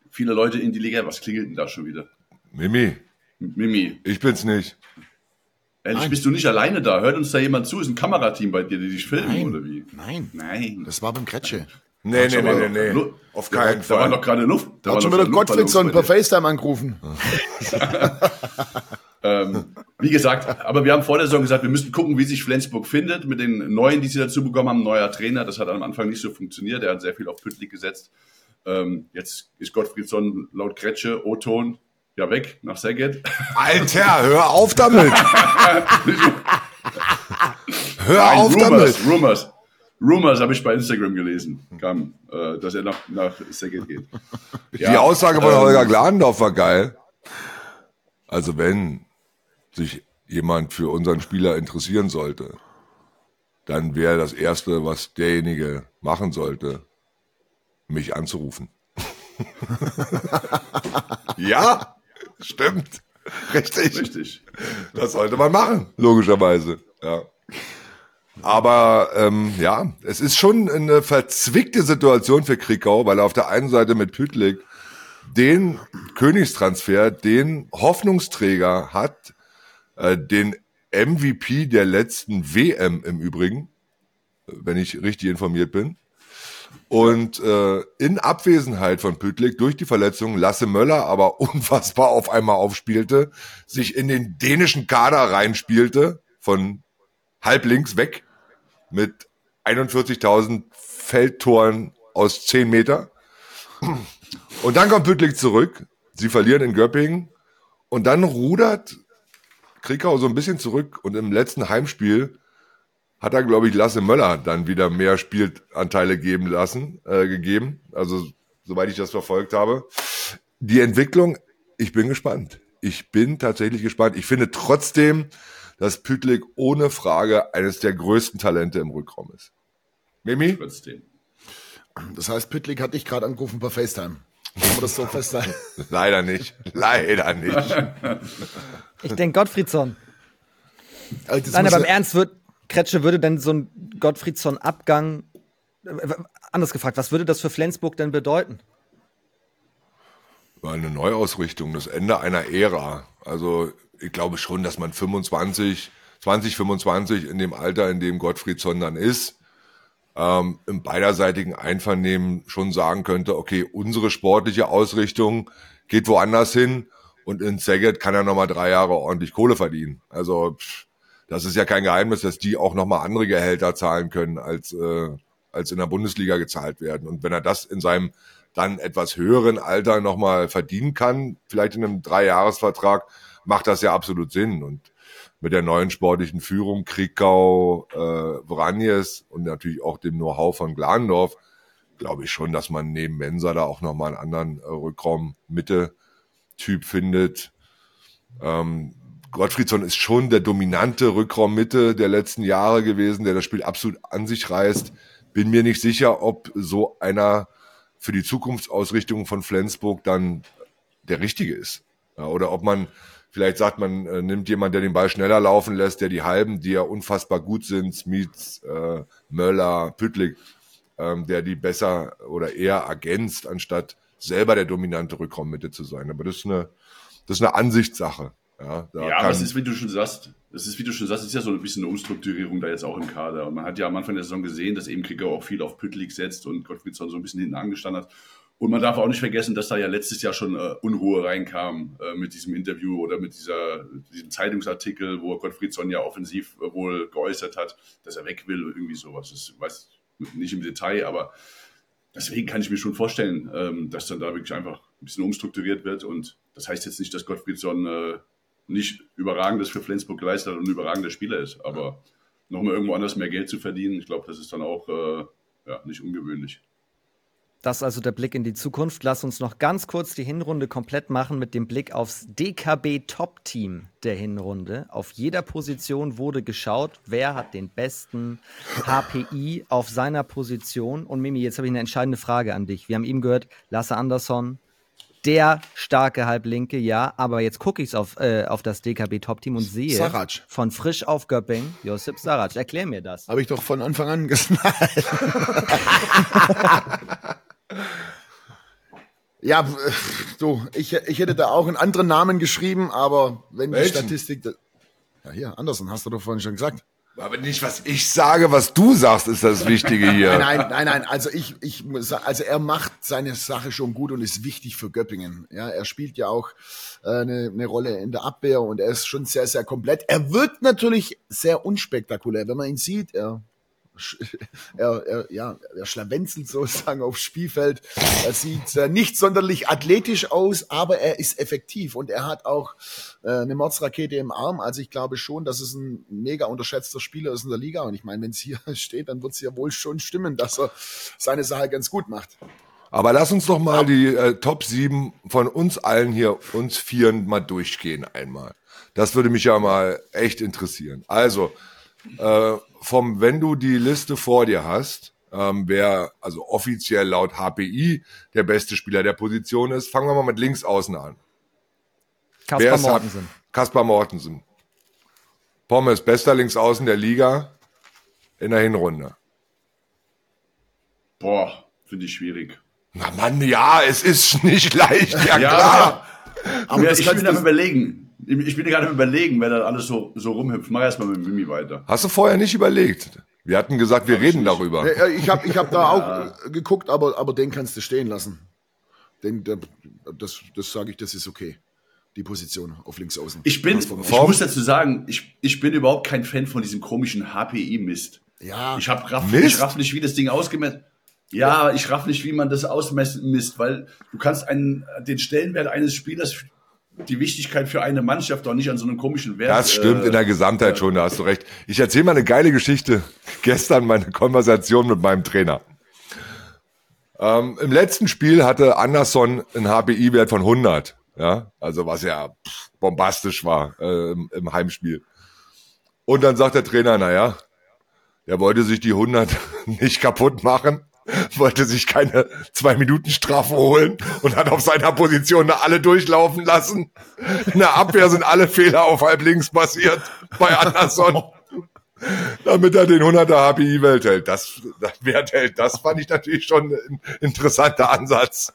viele Leute in die Liga. Was klingelt denn da schon wieder? Mimi. Mimi. Ich bin's nicht. Ehrlich, Nein. bist du nicht alleine da? Hört uns da jemand zu? Ist ein Kamerateam bei dir, die dich filmen Nein. oder wie? Nein. Nein. Das war beim Kretsche. Nee, nee, nee, nee, nee. Auf keinen Fall. Da war doch gerade Luft. Da hat schon wieder Gottfriedson per FaceTime angerufen. ähm, wie gesagt, aber wir haben vor der Saison gesagt, wir müssen gucken, wie sich Flensburg findet mit den Neuen, die sie dazu bekommen haben. Neuer Trainer, das hat am Anfang nicht so funktioniert. Er hat sehr viel auf Püttlik gesetzt. Ähm, jetzt ist Gottfriedson laut Kretsche, O-Ton, ja, weg nach Saget. Alter, hör auf damit. hör Nein, auf Rumors, damit. Rumors. Rumors habe ich bei Instagram gelesen, kam, äh, dass er nach, nach Saget geht. Ja, Die Aussage von ähm, Holger Gladendorf war geil. Also wenn sich jemand für unseren Spieler interessieren sollte, dann wäre das Erste, was derjenige machen sollte, mich anzurufen. ja, stimmt. Richtig. Richtig. Das sollte man machen, logischerweise. Ja. Aber ähm, ja, es ist schon eine verzwickte Situation für Krikau, weil er auf der einen Seite mit Pütlik den Königstransfer, den Hoffnungsträger hat, äh, den MVP der letzten WM im Übrigen, wenn ich richtig informiert bin. Und äh, in Abwesenheit von Pütlik durch die Verletzung Lasse Möller aber unfassbar auf einmal aufspielte, sich in den dänischen Kader reinspielte, von halb links weg, mit 41.000 Feldtoren aus 10 Meter. Und dann kommt Pütlik zurück. Sie verlieren in Göppingen. Und dann rudert Krikau so ein bisschen zurück. Und im letzten Heimspiel hat er, glaube ich, Lasse Möller dann wieder mehr Spielanteile geben lassen, äh, gegeben. Also, soweit ich das verfolgt habe. Die Entwicklung, ich bin gespannt. Ich bin tatsächlich gespannt. Ich finde trotzdem, dass Pütlik ohne Frage eines der größten Talente im Rückraum ist. Mimi? Trotzdem. Das heißt, Pütlik hat dich gerade angerufen per FaceTime. Kann man das so festhalten? Leider nicht. Leider nicht. Ich denke Gottfriedsson. Also Nein, aber im Ernst, wird, Kretsche würde denn so ein Gottfriedsson-Abgang, äh, anders gefragt, was würde das für Flensburg denn bedeuten? Eine Neuausrichtung, das Ende einer Ära. Also ich glaube schon, dass man 25, 20, 25 in dem Alter, in dem Gottfriedsson dann ist, ähm, im beiderseitigen Einvernehmen schon sagen könnte, okay, unsere sportliche Ausrichtung geht woanders hin und in Saget kann er nochmal drei Jahre ordentlich Kohle verdienen. Also pff, das ist ja kein Geheimnis, dass die auch nochmal andere Gehälter zahlen können, als, äh, als in der Bundesliga gezahlt werden. Und wenn er das in seinem dann etwas höheren Alter nochmal verdienen kann, vielleicht in einem Dreijahresvertrag, macht das ja absolut Sinn. Und mit der neuen sportlichen Führung, Krikau, äh, Vranjes und natürlich auch dem Know-how von Glandorf, glaube ich schon, dass man neben Mensa da auch nochmal einen anderen äh, Rückraum-Mitte-Typ findet. Ähm, Gottfriedsson ist schon der dominante Rückraummitte der letzten Jahre gewesen, der das Spiel absolut an sich reißt. Bin mir nicht sicher, ob so einer für die Zukunftsausrichtung von Flensburg dann der richtige ist. Ja, oder ob man vielleicht sagt, man äh, nimmt jemand, der den Ball schneller laufen lässt, der die Halben, die ja unfassbar gut sind, Smith, äh, Möller, Püttlik, ähm, der die besser oder eher ergänzt, anstatt selber der dominante Rückraummitte zu sein. Aber das ist eine, das ist eine Ansichtssache. Ja, ja aber es ist, wie du schon sagst, das ist, wie du schon sagst, ist ja so ein bisschen eine Umstrukturierung da jetzt auch im Kader. Und man hat ja am Anfang der Saison gesehen, dass eben Krieger auch viel auf Püttlik setzt und Gottfriedsson so ein bisschen hinten angestanden hat. Und man darf auch nicht vergessen, dass da ja letztes Jahr schon äh, Unruhe reinkam äh, mit diesem Interview oder mit dieser, diesem Zeitungsartikel, wo Gottfriedsson ja offensiv äh, wohl geäußert hat, dass er weg will, irgendwie sowas. Das weiß nicht im Detail, aber deswegen kann ich mir schon vorstellen, ähm, dass dann da wirklich einfach ein bisschen umstrukturiert wird. Und das heißt jetzt nicht, dass Gottfriedsson äh, nicht überragendes für Flensburg geleistet hat und ein überragender Spieler ist. Aber nochmal irgendwo anders mehr Geld zu verdienen, ich glaube, das ist dann auch äh, ja, nicht ungewöhnlich. Das ist also der Blick in die Zukunft. Lass uns noch ganz kurz die Hinrunde komplett machen mit dem Blick aufs DKB Top Team der Hinrunde. Auf jeder Position wurde geschaut, wer hat den besten HPI auf seiner Position. Und Mimi, jetzt habe ich eine entscheidende Frage an dich. Wir haben eben gehört, Lasse Andersson, der starke Halblinke, ja. Aber jetzt gucke ich auf, äh, auf das DKB Top-Team und sehe Sarac. von frisch auf Göpping, Josip Sarac. Erklär mir das. Habe ich doch von Anfang an geschnallt. ja, so, ich, ich hätte da auch einen anderen Namen geschrieben, aber wenn Welchen? die Statistik. Ja, hier, Andersen, hast du doch vorhin schon gesagt. Aber nicht, was ich sage, was du sagst, ist das Wichtige hier. nein, nein, nein, nein. Also ich, ich muss also er macht seine Sache schon gut und ist wichtig für Göppingen. Ja, er spielt ja auch äh, eine, eine Rolle in der Abwehr und er ist schon sehr, sehr komplett. Er wird natürlich sehr unspektakulär, wenn man ihn sieht. Er er, er, ja, er schlawenzelt sozusagen aufs Spielfeld. Er sieht äh, nicht sonderlich athletisch aus, aber er ist effektiv und er hat auch äh, eine Mordsrakete im Arm. Also ich glaube schon, dass es ein mega unterschätzter Spieler ist in der Liga. Und ich meine, wenn es hier steht, dann wird es ja wohl schon stimmen, dass er seine Sache ganz gut macht. Aber lass uns doch mal die äh, Top 7 von uns allen hier, uns Vieren, mal durchgehen einmal. Das würde mich ja mal echt interessieren. Also, äh, vom, wenn du die Liste vor dir hast, ähm, wer also offiziell laut HPI der beste Spieler der Position ist, fangen wir mal mit links außen an. Kaspar Mortensen. Kaspar Mortensen. Pommes, bester Linksaußen der Liga in der Hinrunde. Boah, finde ich schwierig. Na Mann, ja, es ist nicht leicht, ja, ja klar. Aber ja, ich bin am überlegen. Ich bin gerade am überlegen, wer da alles so, so rumhüpft. Mach erst mal mit Mimi weiter. Hast du vorher nicht überlegt? Wir hatten gesagt, wir reden darüber. Ich habe ich hab da auch geguckt, aber, aber den kannst du stehen lassen. Den, das das sage ich, das ist okay. Die Position auf links außen. Ich bin, ich muss dazu sagen, ich, ich bin überhaupt kein Fan von diesem komischen HPI-Mist. Ja. Ich, hab raff, ich raff nicht, wie das Ding ausgemessen ja, ich raff nicht, wie man das ausmessen misst, weil du kannst einen, den Stellenwert eines Spielers, die Wichtigkeit für eine Mannschaft doch nicht an so einem komischen Wert. Das stimmt äh, in der Gesamtheit äh, schon, da hast du recht. Ich erzähle mal eine geile Geschichte. Gestern meine Konversation mit meinem Trainer. Ähm, Im letzten Spiel hatte Anderson einen HBI-Wert von 100. Ja, also was ja pff, bombastisch war äh, im, im Heimspiel. Und dann sagt der Trainer, naja, er wollte sich die 100 nicht kaputt machen wollte sich keine zwei Minuten Strafe holen und hat auf seiner Position alle durchlaufen lassen. In der Abwehr sind alle Fehler auf halb links passiert bei Anderson. Damit er den 100er HPI-Welt hält. Das, das Wert hält. Das fand ich natürlich schon ein interessanter Ansatz.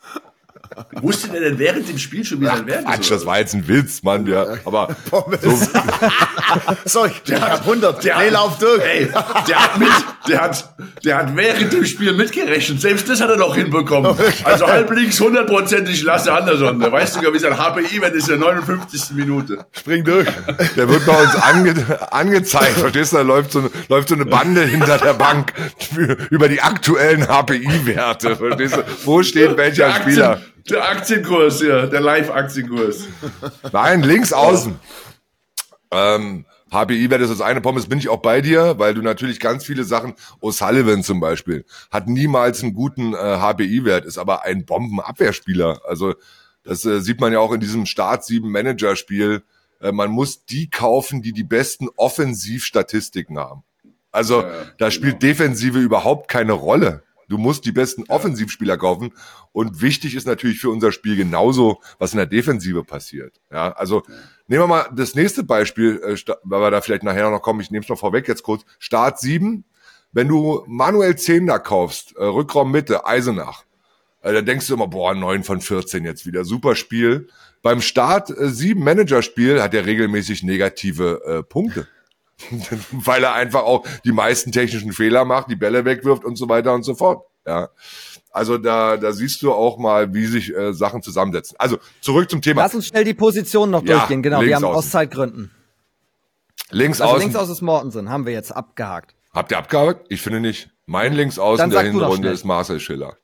Wusste der denn während dem Spiel schon wieder Wert? Quatsch, das war jetzt ein Witz, Mann. Ja. Aber so, Sorry, der hat 100. Der nee, lauf durch. Ey, der hat mit, der hat, der hat während dem Spiel mitgerechnet. Selbst das hat er noch hinbekommen. Also halb links hundertprozentig Lasse Anderson. Da weißt du gar, wie sein HPI wenn ist in der 59. Minute. Spring durch. Der wird bei uns ange, angezeigt. Verstehst du? Da läuft so, läuft so eine Bande hinter der Bank über die aktuellen HPI-Werte. Verstehst du? Wo steht welcher Spieler? Der Aktienkurs, ja, der Live-Aktienkurs. Nein, links außen. Ähm, HBI wäre das eine Pommes, bin ich auch bei dir, weil du natürlich ganz viele Sachen, O'Sullivan zum Beispiel, hat niemals einen guten äh, HBI-Wert, ist aber ein Bombenabwehrspieler. Also das äh, sieht man ja auch in diesem Start 7 Manager-Spiel. Äh, man muss die kaufen, die die besten Offensivstatistiken haben. Also ja, da spielt genau. Defensive überhaupt keine Rolle. Du musst die besten Offensivspieler kaufen. Und wichtig ist natürlich für unser Spiel genauso, was in der Defensive passiert. Ja, also nehmen wir mal das nächste Beispiel, äh, weil wir da vielleicht nachher noch kommen. Ich nehme es noch vorweg jetzt kurz. Start 7. Wenn du Manuel Zehner kaufst, äh, Rückraum Mitte, Eisenach, äh, dann denkst du immer, boah, 9 von 14 jetzt wieder. Super Spiel. Beim Start äh, 7 Managerspiel hat er regelmäßig negative äh, Punkte. weil er einfach auch die meisten technischen Fehler macht, die Bälle wegwirft und so weiter und so fort. Ja. Also da, da siehst du auch mal, wie sich äh, Sachen zusammensetzen. Also zurück zum Thema. Lass uns schnell die Position noch ja, durchgehen. Genau, wir haben außen. aus Zeitgründen. Links also außen. Links außen ist Mortensen, haben wir jetzt abgehakt. Habt ihr abgehakt? Ich finde nicht. Mein Links außen der Hinrunde ist Marcel Schiller.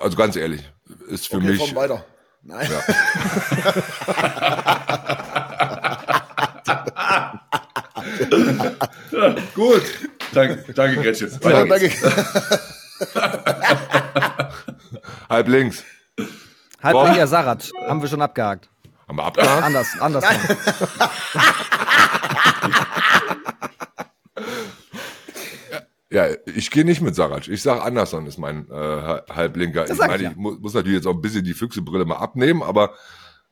Also ganz ehrlich, ist für okay, mich. weiter. Nein. Ja. Gut. Danke, danke Gretchen. Ja, danke. Halb links. Halb links, ja, Sarat. Haben wir schon abgehakt. Haben wir abgehakt? Anders, anders. ja, ich gehe nicht mit Sarat. Ich sage Anderson ist mein äh, Halblinker. Ich meine, ich muss, muss natürlich jetzt auch ein bisschen die Füchsebrille mal abnehmen, aber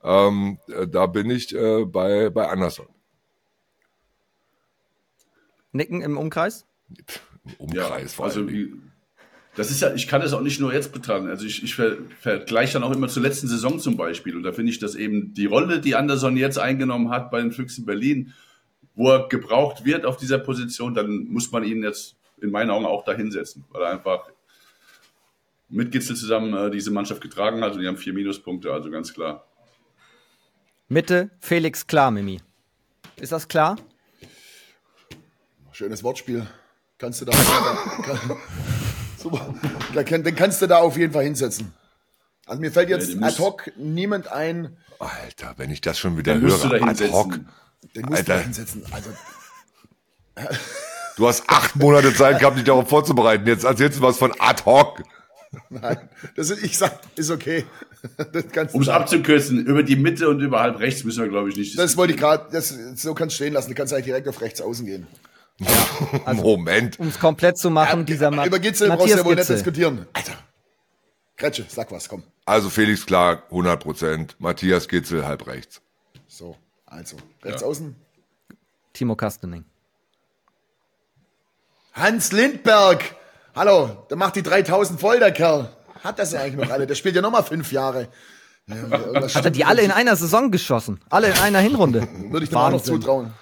ähm, äh, da bin ich äh, bei, bei Anderson. Nicken im Umkreis? Umkreis, ja, vor also allem. Das ist ja, ich kann das auch nicht nur jetzt betrachten. Also ich, ich ver, vergleiche dann auch immer zur letzten Saison zum Beispiel. Und da finde ich, dass eben die Rolle, die Anderson jetzt eingenommen hat bei den Füchsen Berlin, wo er gebraucht wird auf dieser Position, dann muss man ihn jetzt in meinen Augen auch da hinsetzen, weil er einfach mit Gitzel zusammen äh, diese Mannschaft getragen hat und die haben vier Minuspunkte, also ganz klar. Mitte, Felix klar, Mimi. Ist das klar? Schönes Wortspiel. kannst du da, kann, super, den kannst du da auf jeden Fall hinsetzen. Also mir fällt jetzt ad hoc niemand ein. Alter, wenn ich das schon wieder höre, ad hoc. Den musst Alter. du da hinsetzen. Also, du hast acht Monate Zeit gehabt, dich darauf vorzubereiten. Jetzt erzählst du was von ad hoc. Nein, das ist, ich sag, ist okay. Um es abzukürzen, über die Mitte und über halb rechts müssen wir, glaube ich, nicht. Das wollte ich gerade, so kannst du stehen lassen. Du kannst eigentlich direkt auf rechts außen gehen. Ja, also, Moment. Um es komplett zu machen, ja, dieser Ma Über Gitzel brauchst du ja wohl nicht diskutieren. Alter. Kretsche, sag was, komm. Also Felix Clark, 100 Prozent. Matthias Gitzel, halb rechts. So, also, rechts ja. außen. Timo Kastening. Hans Lindberg. Hallo, der macht die 3000 voll, der Kerl. Hat das ja eigentlich noch alle. Der spielt ja nochmal fünf Jahre. Ja, Hat er die alle in einer Saison geschossen? Alle in einer Hinrunde? Würde ich dem auch noch zutrauen.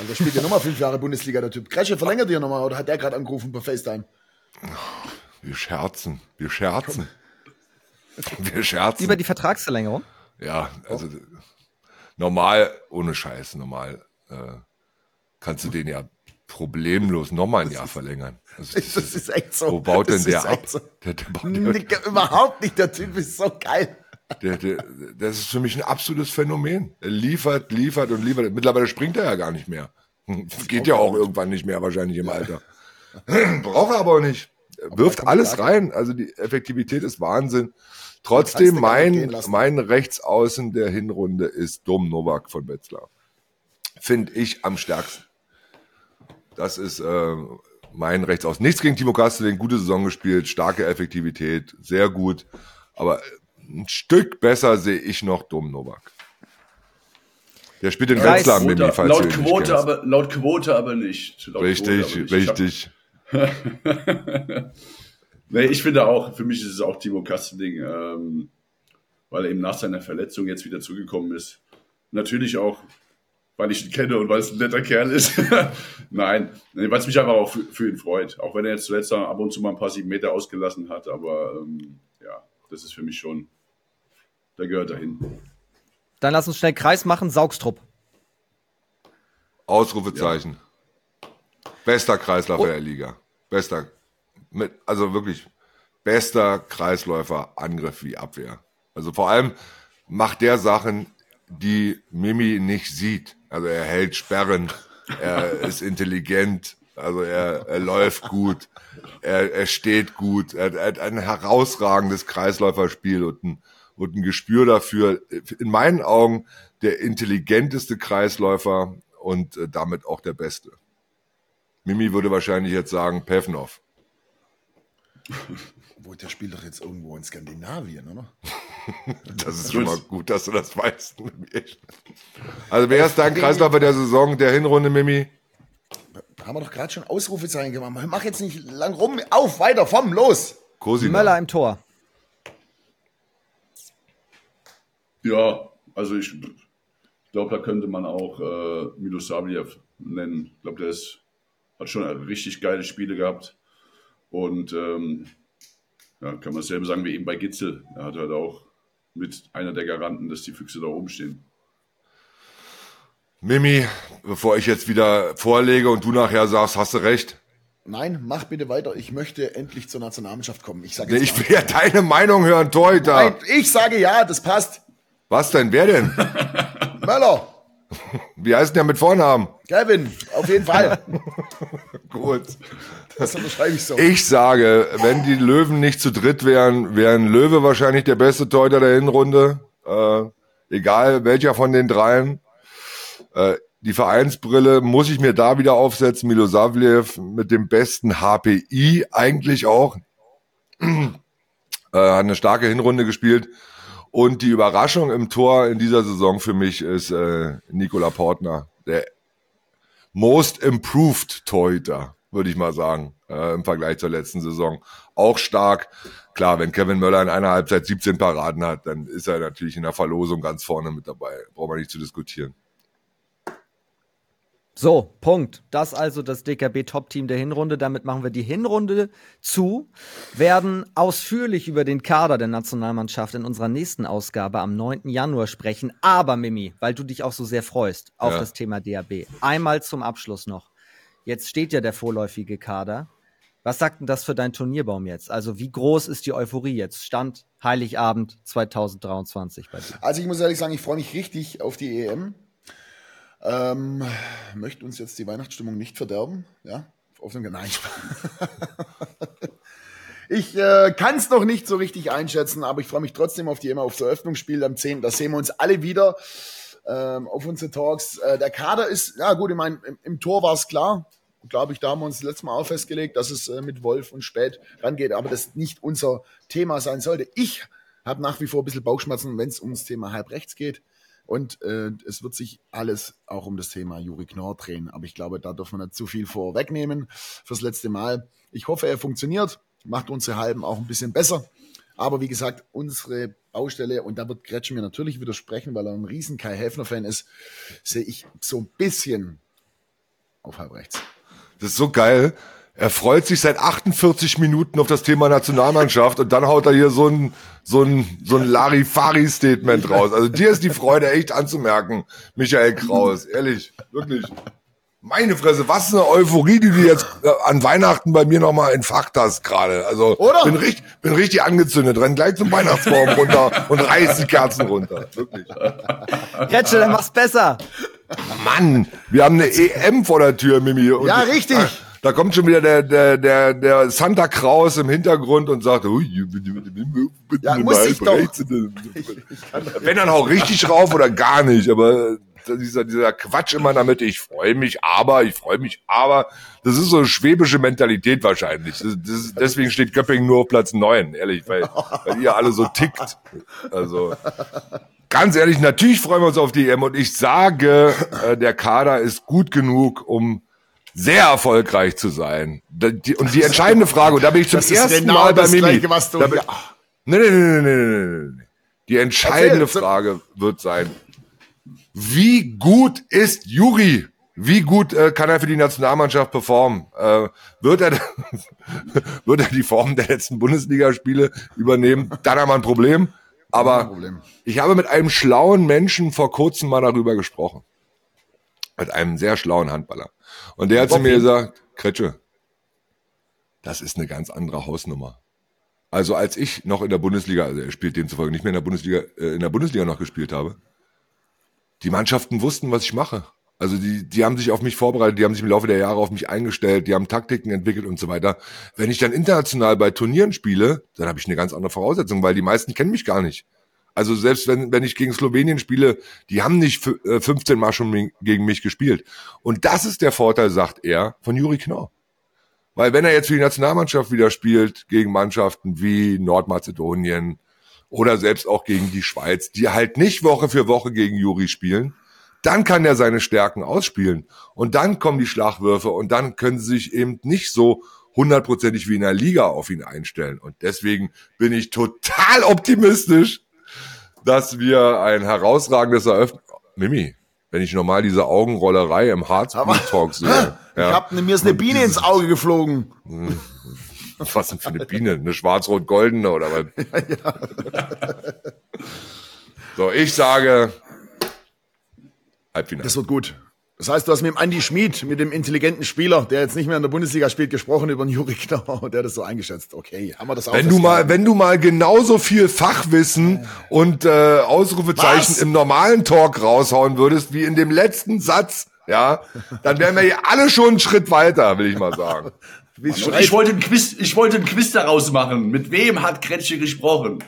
Also spielt ja nochmal fünf Jahre Bundesliga, der Typ. Kresche verlängert ihr nochmal oder hat der gerade angerufen per FaceTime? Wir scherzen, wir scherzen. Wir scherzen. Über die Vertragsverlängerung? Ja, also oh. normal, ohne Scheiß, normal äh, kannst du den ja problemlos nochmal ein Jahr verlängern. Also das, das, ist echt so. Wo baut denn der ab? So. Der, der der, überhaupt nicht, der Typ ist so geil. Der, der, das ist für mich ein absolutes Phänomen. Er liefert, liefert und liefert. Mittlerweile springt er ja gar nicht mehr. Geht ja auch irgendwann nicht mehr, wahrscheinlich im Alter. Braucht er aber auch nicht. Wirft alles rein. Also die Effektivität ist Wahnsinn. Trotzdem, mein, mein Rechtsaußen der Hinrunde ist Dom Novak von Wetzlar. Finde ich am stärksten. Das ist äh, mein Rechtsaußen. Nichts gegen Timo Kasteling, gute Saison gespielt, starke Effektivität, sehr gut. Aber ein Stück besser sehe ich noch Dom Novak. Der spielt in Wetzlar mit mir, falls laut Quote, aber laut Quote aber nicht. Laut richtig, aber nicht. richtig. nee, ich finde auch, für mich ist es auch Timo Kasteling, ähm, weil er eben nach seiner Verletzung jetzt wieder zugekommen ist. Natürlich auch, weil ich ihn kenne und weil es ein netter Kerl ist. Nein, weil es mich einfach auch für, für, ihn freut. Auch wenn er jetzt zuletzt ab und zu mal ein paar sieben Meter ausgelassen hat, aber ähm, das ist für mich schon der gehört dahin. Dann lass uns schnell Kreis machen. Saugstrupp. Ausrufezeichen. Ja. Bester Kreisläufer oh. der Liga. Bester. Mit, also wirklich bester Kreisläufer, Angriff wie Abwehr. Also vor allem macht der Sachen, die Mimi nicht sieht. Also er hält Sperren, er ist intelligent, also er, er läuft gut, er, er steht gut, er, er hat ein herausragendes Kreisläuferspiel und ein und ein Gespür dafür. In meinen Augen der intelligenteste Kreisläufer und äh, damit auch der beste. Mimi würde wahrscheinlich jetzt sagen Pevnov. Wo der spielt doch jetzt irgendwo in Skandinavien, oder? das ist schon mal gut, dass du das weißt. Also wer ist dein Kreisläufer der Saison, der Hinrunde, Mimi? Haben wir doch gerade schon Ausrufezeichen gemacht. Mach jetzt nicht lang rum. Auf, weiter, vom, los. Cosina. Möller im Tor. Ja, also ich glaube, da könnte man auch äh, Milosavljev nennen. Ich glaube, der ist, hat schon richtig geile Spiele gehabt. Und ähm, ja, kann man selber sagen wie eben bei Gitzel. Er hat halt auch mit einer der Garanten, dass die Füchse da oben stehen. Mimi, bevor ich jetzt wieder vorlege und du nachher sagst, hast du recht. Nein, mach bitte weiter. Ich möchte endlich zur Nationalmannschaft kommen. Ich sage nee, ich will ja deine Meinung hören, Torhüter. Nein, ich sage ja, das passt. Was denn? Wer denn? Möller. Wie heißt der mit Vornamen? Kevin, auf jeden Fall. Gut. Das unterschreibe ich so. Ich sage, wenn die Löwen nicht zu dritt wären, wären Löwe wahrscheinlich der beste Torhüter der Hinrunde. Äh, egal welcher von den dreien. Äh, die Vereinsbrille muss ich mir da wieder aufsetzen. Milo Savliev mit dem besten HPI eigentlich auch. äh, hat eine starke Hinrunde gespielt. Und die Überraschung im Tor in dieser Saison für mich ist äh, Nikola Portner, der most improved Torhüter, würde ich mal sagen, äh, im Vergleich zur letzten Saison. Auch stark. Klar, wenn Kevin Möller in einer Halbzeit 17 Paraden hat, dann ist er natürlich in der Verlosung ganz vorne mit dabei. Braucht man nicht zu diskutieren. So, Punkt. Das also das DKB Top-Team der Hinrunde. Damit machen wir die Hinrunde zu, werden ausführlich über den Kader der Nationalmannschaft in unserer nächsten Ausgabe am 9. Januar sprechen. Aber Mimi, weil du dich auch so sehr freust auf ja. das Thema DAB, einmal zum Abschluss noch. Jetzt steht ja der vorläufige Kader. Was sagt denn das für deinen Turnierbaum jetzt? Also wie groß ist die Euphorie jetzt? Stand Heiligabend 2023 bei dir. Also ich muss ehrlich sagen, ich freue mich richtig auf die EM. Ähm, möchte uns jetzt die Weihnachtsstimmung nicht verderben, ja? Auf dem Nein. ich äh, kann es noch nicht so richtig einschätzen, aber ich freue mich trotzdem auf die EM, auf das Eröffnungsspiel am 10. Da sehen wir uns alle wieder ähm, auf unsere Talks. Äh, der Kader ist, ja gut, ich meine, im, im Tor war es klar glaube ich, da haben wir uns das letzte Mal auch festgelegt, dass es äh, mit Wolf und Spät rangeht, aber das nicht unser Thema sein sollte. Ich habe nach wie vor ein bisschen Bauchschmerzen, wenn es ums Thema Halbrechts geht. Und äh, es wird sich alles auch um das Thema Juri Knorr drehen. Aber ich glaube, da dürfen wir nicht zu viel vorwegnehmen fürs letzte Mal. Ich hoffe, er funktioniert, macht unsere Halben auch ein bisschen besser. Aber wie gesagt, unsere Baustelle, und da wird Gretchen mir natürlich widersprechen, weil er ein riesen Kai Häfner-Fan ist, sehe ich so ein bisschen auf halb rechts. Das ist so geil. Er freut sich seit 48 Minuten auf das Thema Nationalmannschaft und dann haut er hier so ein, so ein, so ein Larifari-Statement raus. Also dir ist die Freude echt anzumerken, Michael Kraus. Ehrlich, wirklich. Meine Fresse, was eine Euphorie, die du jetzt äh, an Weihnachten bei mir nochmal entfacht hast gerade. Also Oder? Bin, richtig, bin richtig angezündet, renn gleich zum Weihnachtsbaum runter und reiß die Kerzen runter. Wirklich. Retsche, dann mach's besser. Mann, wir haben eine EM vor der Tür, Mimi. Und ja, richtig. Da, da, kommt schon wieder der, der, der, der Santa Claus im Hintergrund und sagt, Ui, ja, muss ich doch. Wenn dann auch richtig rauf oder gar nicht, aber dieser, dieser Quatsch immer damit, ich freue mich aber, ich freue mich aber, das ist so eine schwäbische Mentalität wahrscheinlich. Das, das, deswegen steht Göppingen nur auf Platz neun, ehrlich, weil, weil ihr alle so tickt. Also ganz ehrlich, natürlich freuen wir uns auf die EM und ich sage, äh, der Kader ist gut genug, um sehr erfolgreich zu sein. und die entscheidende Frage, und da bin ich zum ersten genau Mal bei Mimi. Gleiche, was du, bin, ja. nee, nee, nee, nee, nee, nee. Die entscheidende Erzähl, Frage wird sein, wie gut ist Juri? Wie gut äh, kann er für die Nationalmannschaft performen? Äh, wird, er, wird er die Form der letzten Bundesligaspiele übernehmen? Dann haben wir ein Problem. Aber ich habe mit einem schlauen Menschen vor kurzem mal darüber gesprochen. Mit einem sehr schlauen Handballer. Und der hat zu mir gesagt, Kretsche, das ist eine ganz andere Hausnummer. Also als ich noch in der Bundesliga, also er spielt demzufolge nicht mehr in der Bundesliga, äh, in der Bundesliga noch gespielt habe, die Mannschaften wussten, was ich mache. Also die, die haben sich auf mich vorbereitet, die haben sich im Laufe der Jahre auf mich eingestellt, die haben Taktiken entwickelt und so weiter. Wenn ich dann international bei Turnieren spiele, dann habe ich eine ganz andere Voraussetzung, weil die meisten kennen mich gar nicht. Also selbst wenn, wenn ich gegen Slowenien spiele, die haben nicht 15 äh, Mal schon gegen mich gespielt. Und das ist der Vorteil, sagt er, von Juri Knorr. Weil wenn er jetzt für die Nationalmannschaft wieder spielt, gegen Mannschaften wie Nordmazedonien oder selbst auch gegen die Schweiz, die halt nicht Woche für Woche gegen Juri spielen, dann kann er seine Stärken ausspielen. Und dann kommen die Schlagwürfe und dann können sie sich eben nicht so hundertprozentig wie in der Liga auf ihn einstellen. Und deswegen bin ich total optimistisch, dass wir ein herausragendes Eröffnung. Mimi, wenn ich normal diese Augenrollerei im Harzblut-Talk sehe. Ich ja, hab, mir ist eine Biene ins Auge geflogen. Was denn für eine Biene? Eine schwarz-rot-goldene oder was? Ja, ja. So, ich sage Halbfinale. Das wird gut. Das heißt, du hast mit dem Andy Schmid, mit dem intelligenten Spieler, der jetzt nicht mehr in der Bundesliga spielt, gesprochen über den Juri Knauer, der hat das so eingeschätzt. Okay, haben wir das auch Wenn du mal, wenn du mal genauso viel Fachwissen und äh, Ausrufezeichen Was? im normalen Talk raushauen würdest, wie in dem letzten Satz, ja, dann wären wir hier alle schon einen Schritt weiter, will ich mal sagen. ich wollte ein Quiz, ich wollte ein Quiz daraus machen. Mit wem hat Kretsche gesprochen?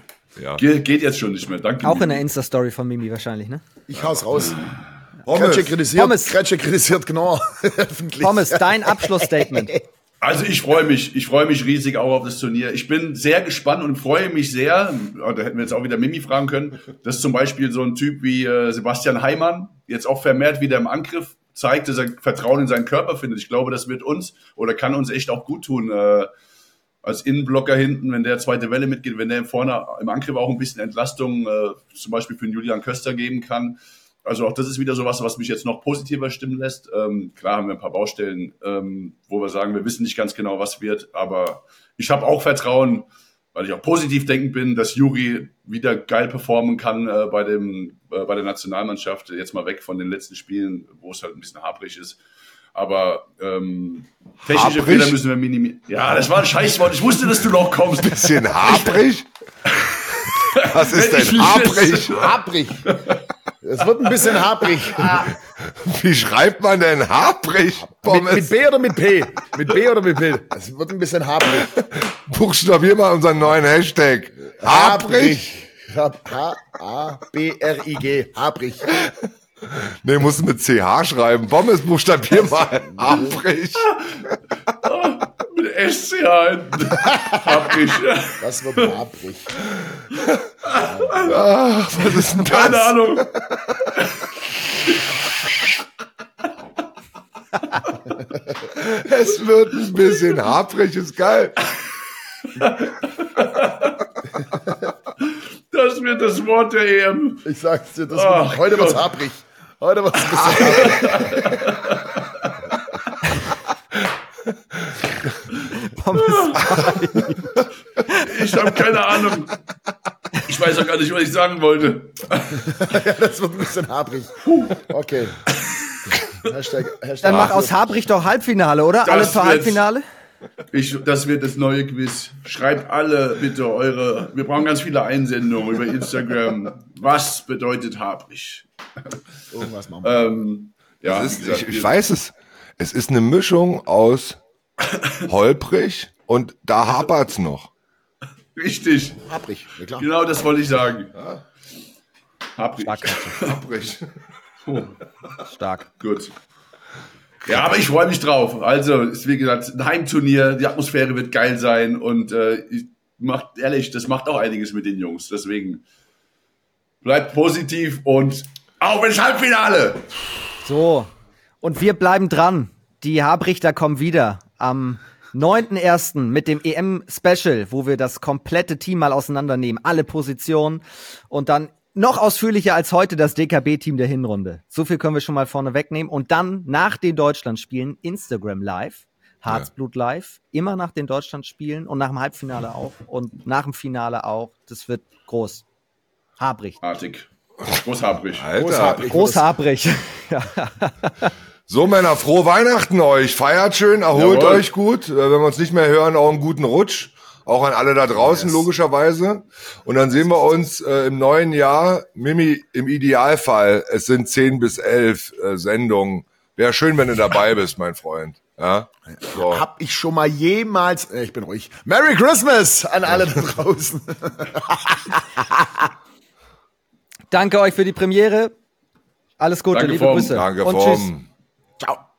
Ja. Ge geht jetzt schon nicht mehr. Danke. Auch in der Insta-Story von Mimi wahrscheinlich, ne? Ich hau's raus. Kretsche kritisiert, Pommes. Kretsche kritisiert genau öffentlich. Pommes, dein Abschlussstatement. Also ich freue mich, ich freue mich riesig auch auf das Turnier. Ich bin sehr gespannt und freue mich sehr, da hätten wir jetzt auch wieder Mimi fragen können, dass zum Beispiel so ein Typ wie äh, Sebastian Heimann jetzt auch vermehrt wieder im Angriff zeigt, dass er Vertrauen in seinen Körper findet. Ich glaube, das wird uns oder kann uns echt auch gut tun. Äh, als Innenblocker hinten, wenn der zweite Welle mitgeht, wenn der vorne im Angriff auch ein bisschen Entlastung äh, zum Beispiel für den Julian Köster geben kann. Also auch das ist wieder sowas, was mich jetzt noch positiver stimmen lässt. Ähm, klar haben wir ein paar Baustellen, ähm, wo wir sagen, wir wissen nicht ganz genau, was wird, aber ich habe auch Vertrauen, weil ich auch positiv denken bin, dass Juri wieder geil performen kann äh, bei dem äh, bei der Nationalmannschaft. Jetzt mal weg von den letzten Spielen, wo es halt ein bisschen haprig ist. Aber ähm, technische Habrig? Fehler müssen wir minimieren. Ja, das war ein Scheißwort. Ich wusste, dass du noch kommst. Bisschen habrig? Was ist denn habrig? Habrig. Es wird ein bisschen haprig. Wie schreibt man denn haprig? Mit, mit, B oder mit P? Mit B oder mit P? Es wird ein bisschen haprig. Buchstabier mal unseren neuen Hashtag. Haprig. H-A-B-R-I-G. Haprig. Nee, musst du mit CH schreiben. Pommes buchstabier mal. Haprig. mit SCH hinten. Haprig. Das wird haprig. Ach, was ist denn das? Keine Ahnung. es wird ein bisschen haprig, ist geil. Das wird das Wort der EM. Ich sag's dir, das wird, heute wird's haprig. Heute wird's ein bisschen haprig. ich habe keine Ahnung. Ich weiß auch gar nicht, was ich sagen wollte. ja, das wird ein bisschen habrig. Okay. Hashtag, Hashtag Dann mach aus Habrig doch Halbfinale, oder? Das alle für Halbfinale? Ich, das wird das neue Quiz. Schreibt alle bitte eure. Wir brauchen ganz viele Einsendungen über Instagram. Was bedeutet Habrig? Irgendwas machen wir. Ähm, ja, ist, gesagt, ich, ich weiß es. Es ist eine Mischung aus holprig und da hapert's noch. Richtig. Haprig, ja klar. Genau das wollte ich sagen. Ja. Haprig. Stark. Haprig. Oh. Stark. Gut. Ja, aber ich freue mich drauf. Also, ist wie gesagt ein Heimturnier, die Atmosphäre wird geil sein und äh, ich macht ehrlich, das macht auch einiges mit den Jungs. Deswegen bleibt positiv und auf ins Halbfinale. So, und wir bleiben dran. Die Habrichter kommen wieder am 9.1. mit dem EM-Special, wo wir das komplette Team mal auseinandernehmen, alle Positionen und dann noch ausführlicher als heute das DKB-Team der Hinrunde. So viel können wir schon mal vorne wegnehmen. Und dann nach den Deutschlandspielen Instagram Live, Harzblut Live, immer nach den Deutschlandspielen und nach dem Halbfinale auch und nach dem Finale auch. Das wird groß. Habrig. Artig. Großhabrig. Großhabrig. Großhabrig. So, Männer, frohe Weihnachten euch. Feiert schön, erholt Jawohl. euch gut. Äh, wenn wir uns nicht mehr hören, auch einen guten Rutsch. Auch an alle da draußen, yes. logischerweise. Und dann sehen wir uns äh, im neuen Jahr. Mimi, im Idealfall, es sind zehn bis elf äh, Sendungen. Wäre schön, wenn du dabei bist, mein Freund. Ja? So. Hab ich schon mal jemals, äh, ich bin ruhig. Merry Christmas an alle da draußen. Danke euch für die Premiere. Alles Gute, Danke liebe vom. Grüße. Danke Und vom. tschüss. Chao.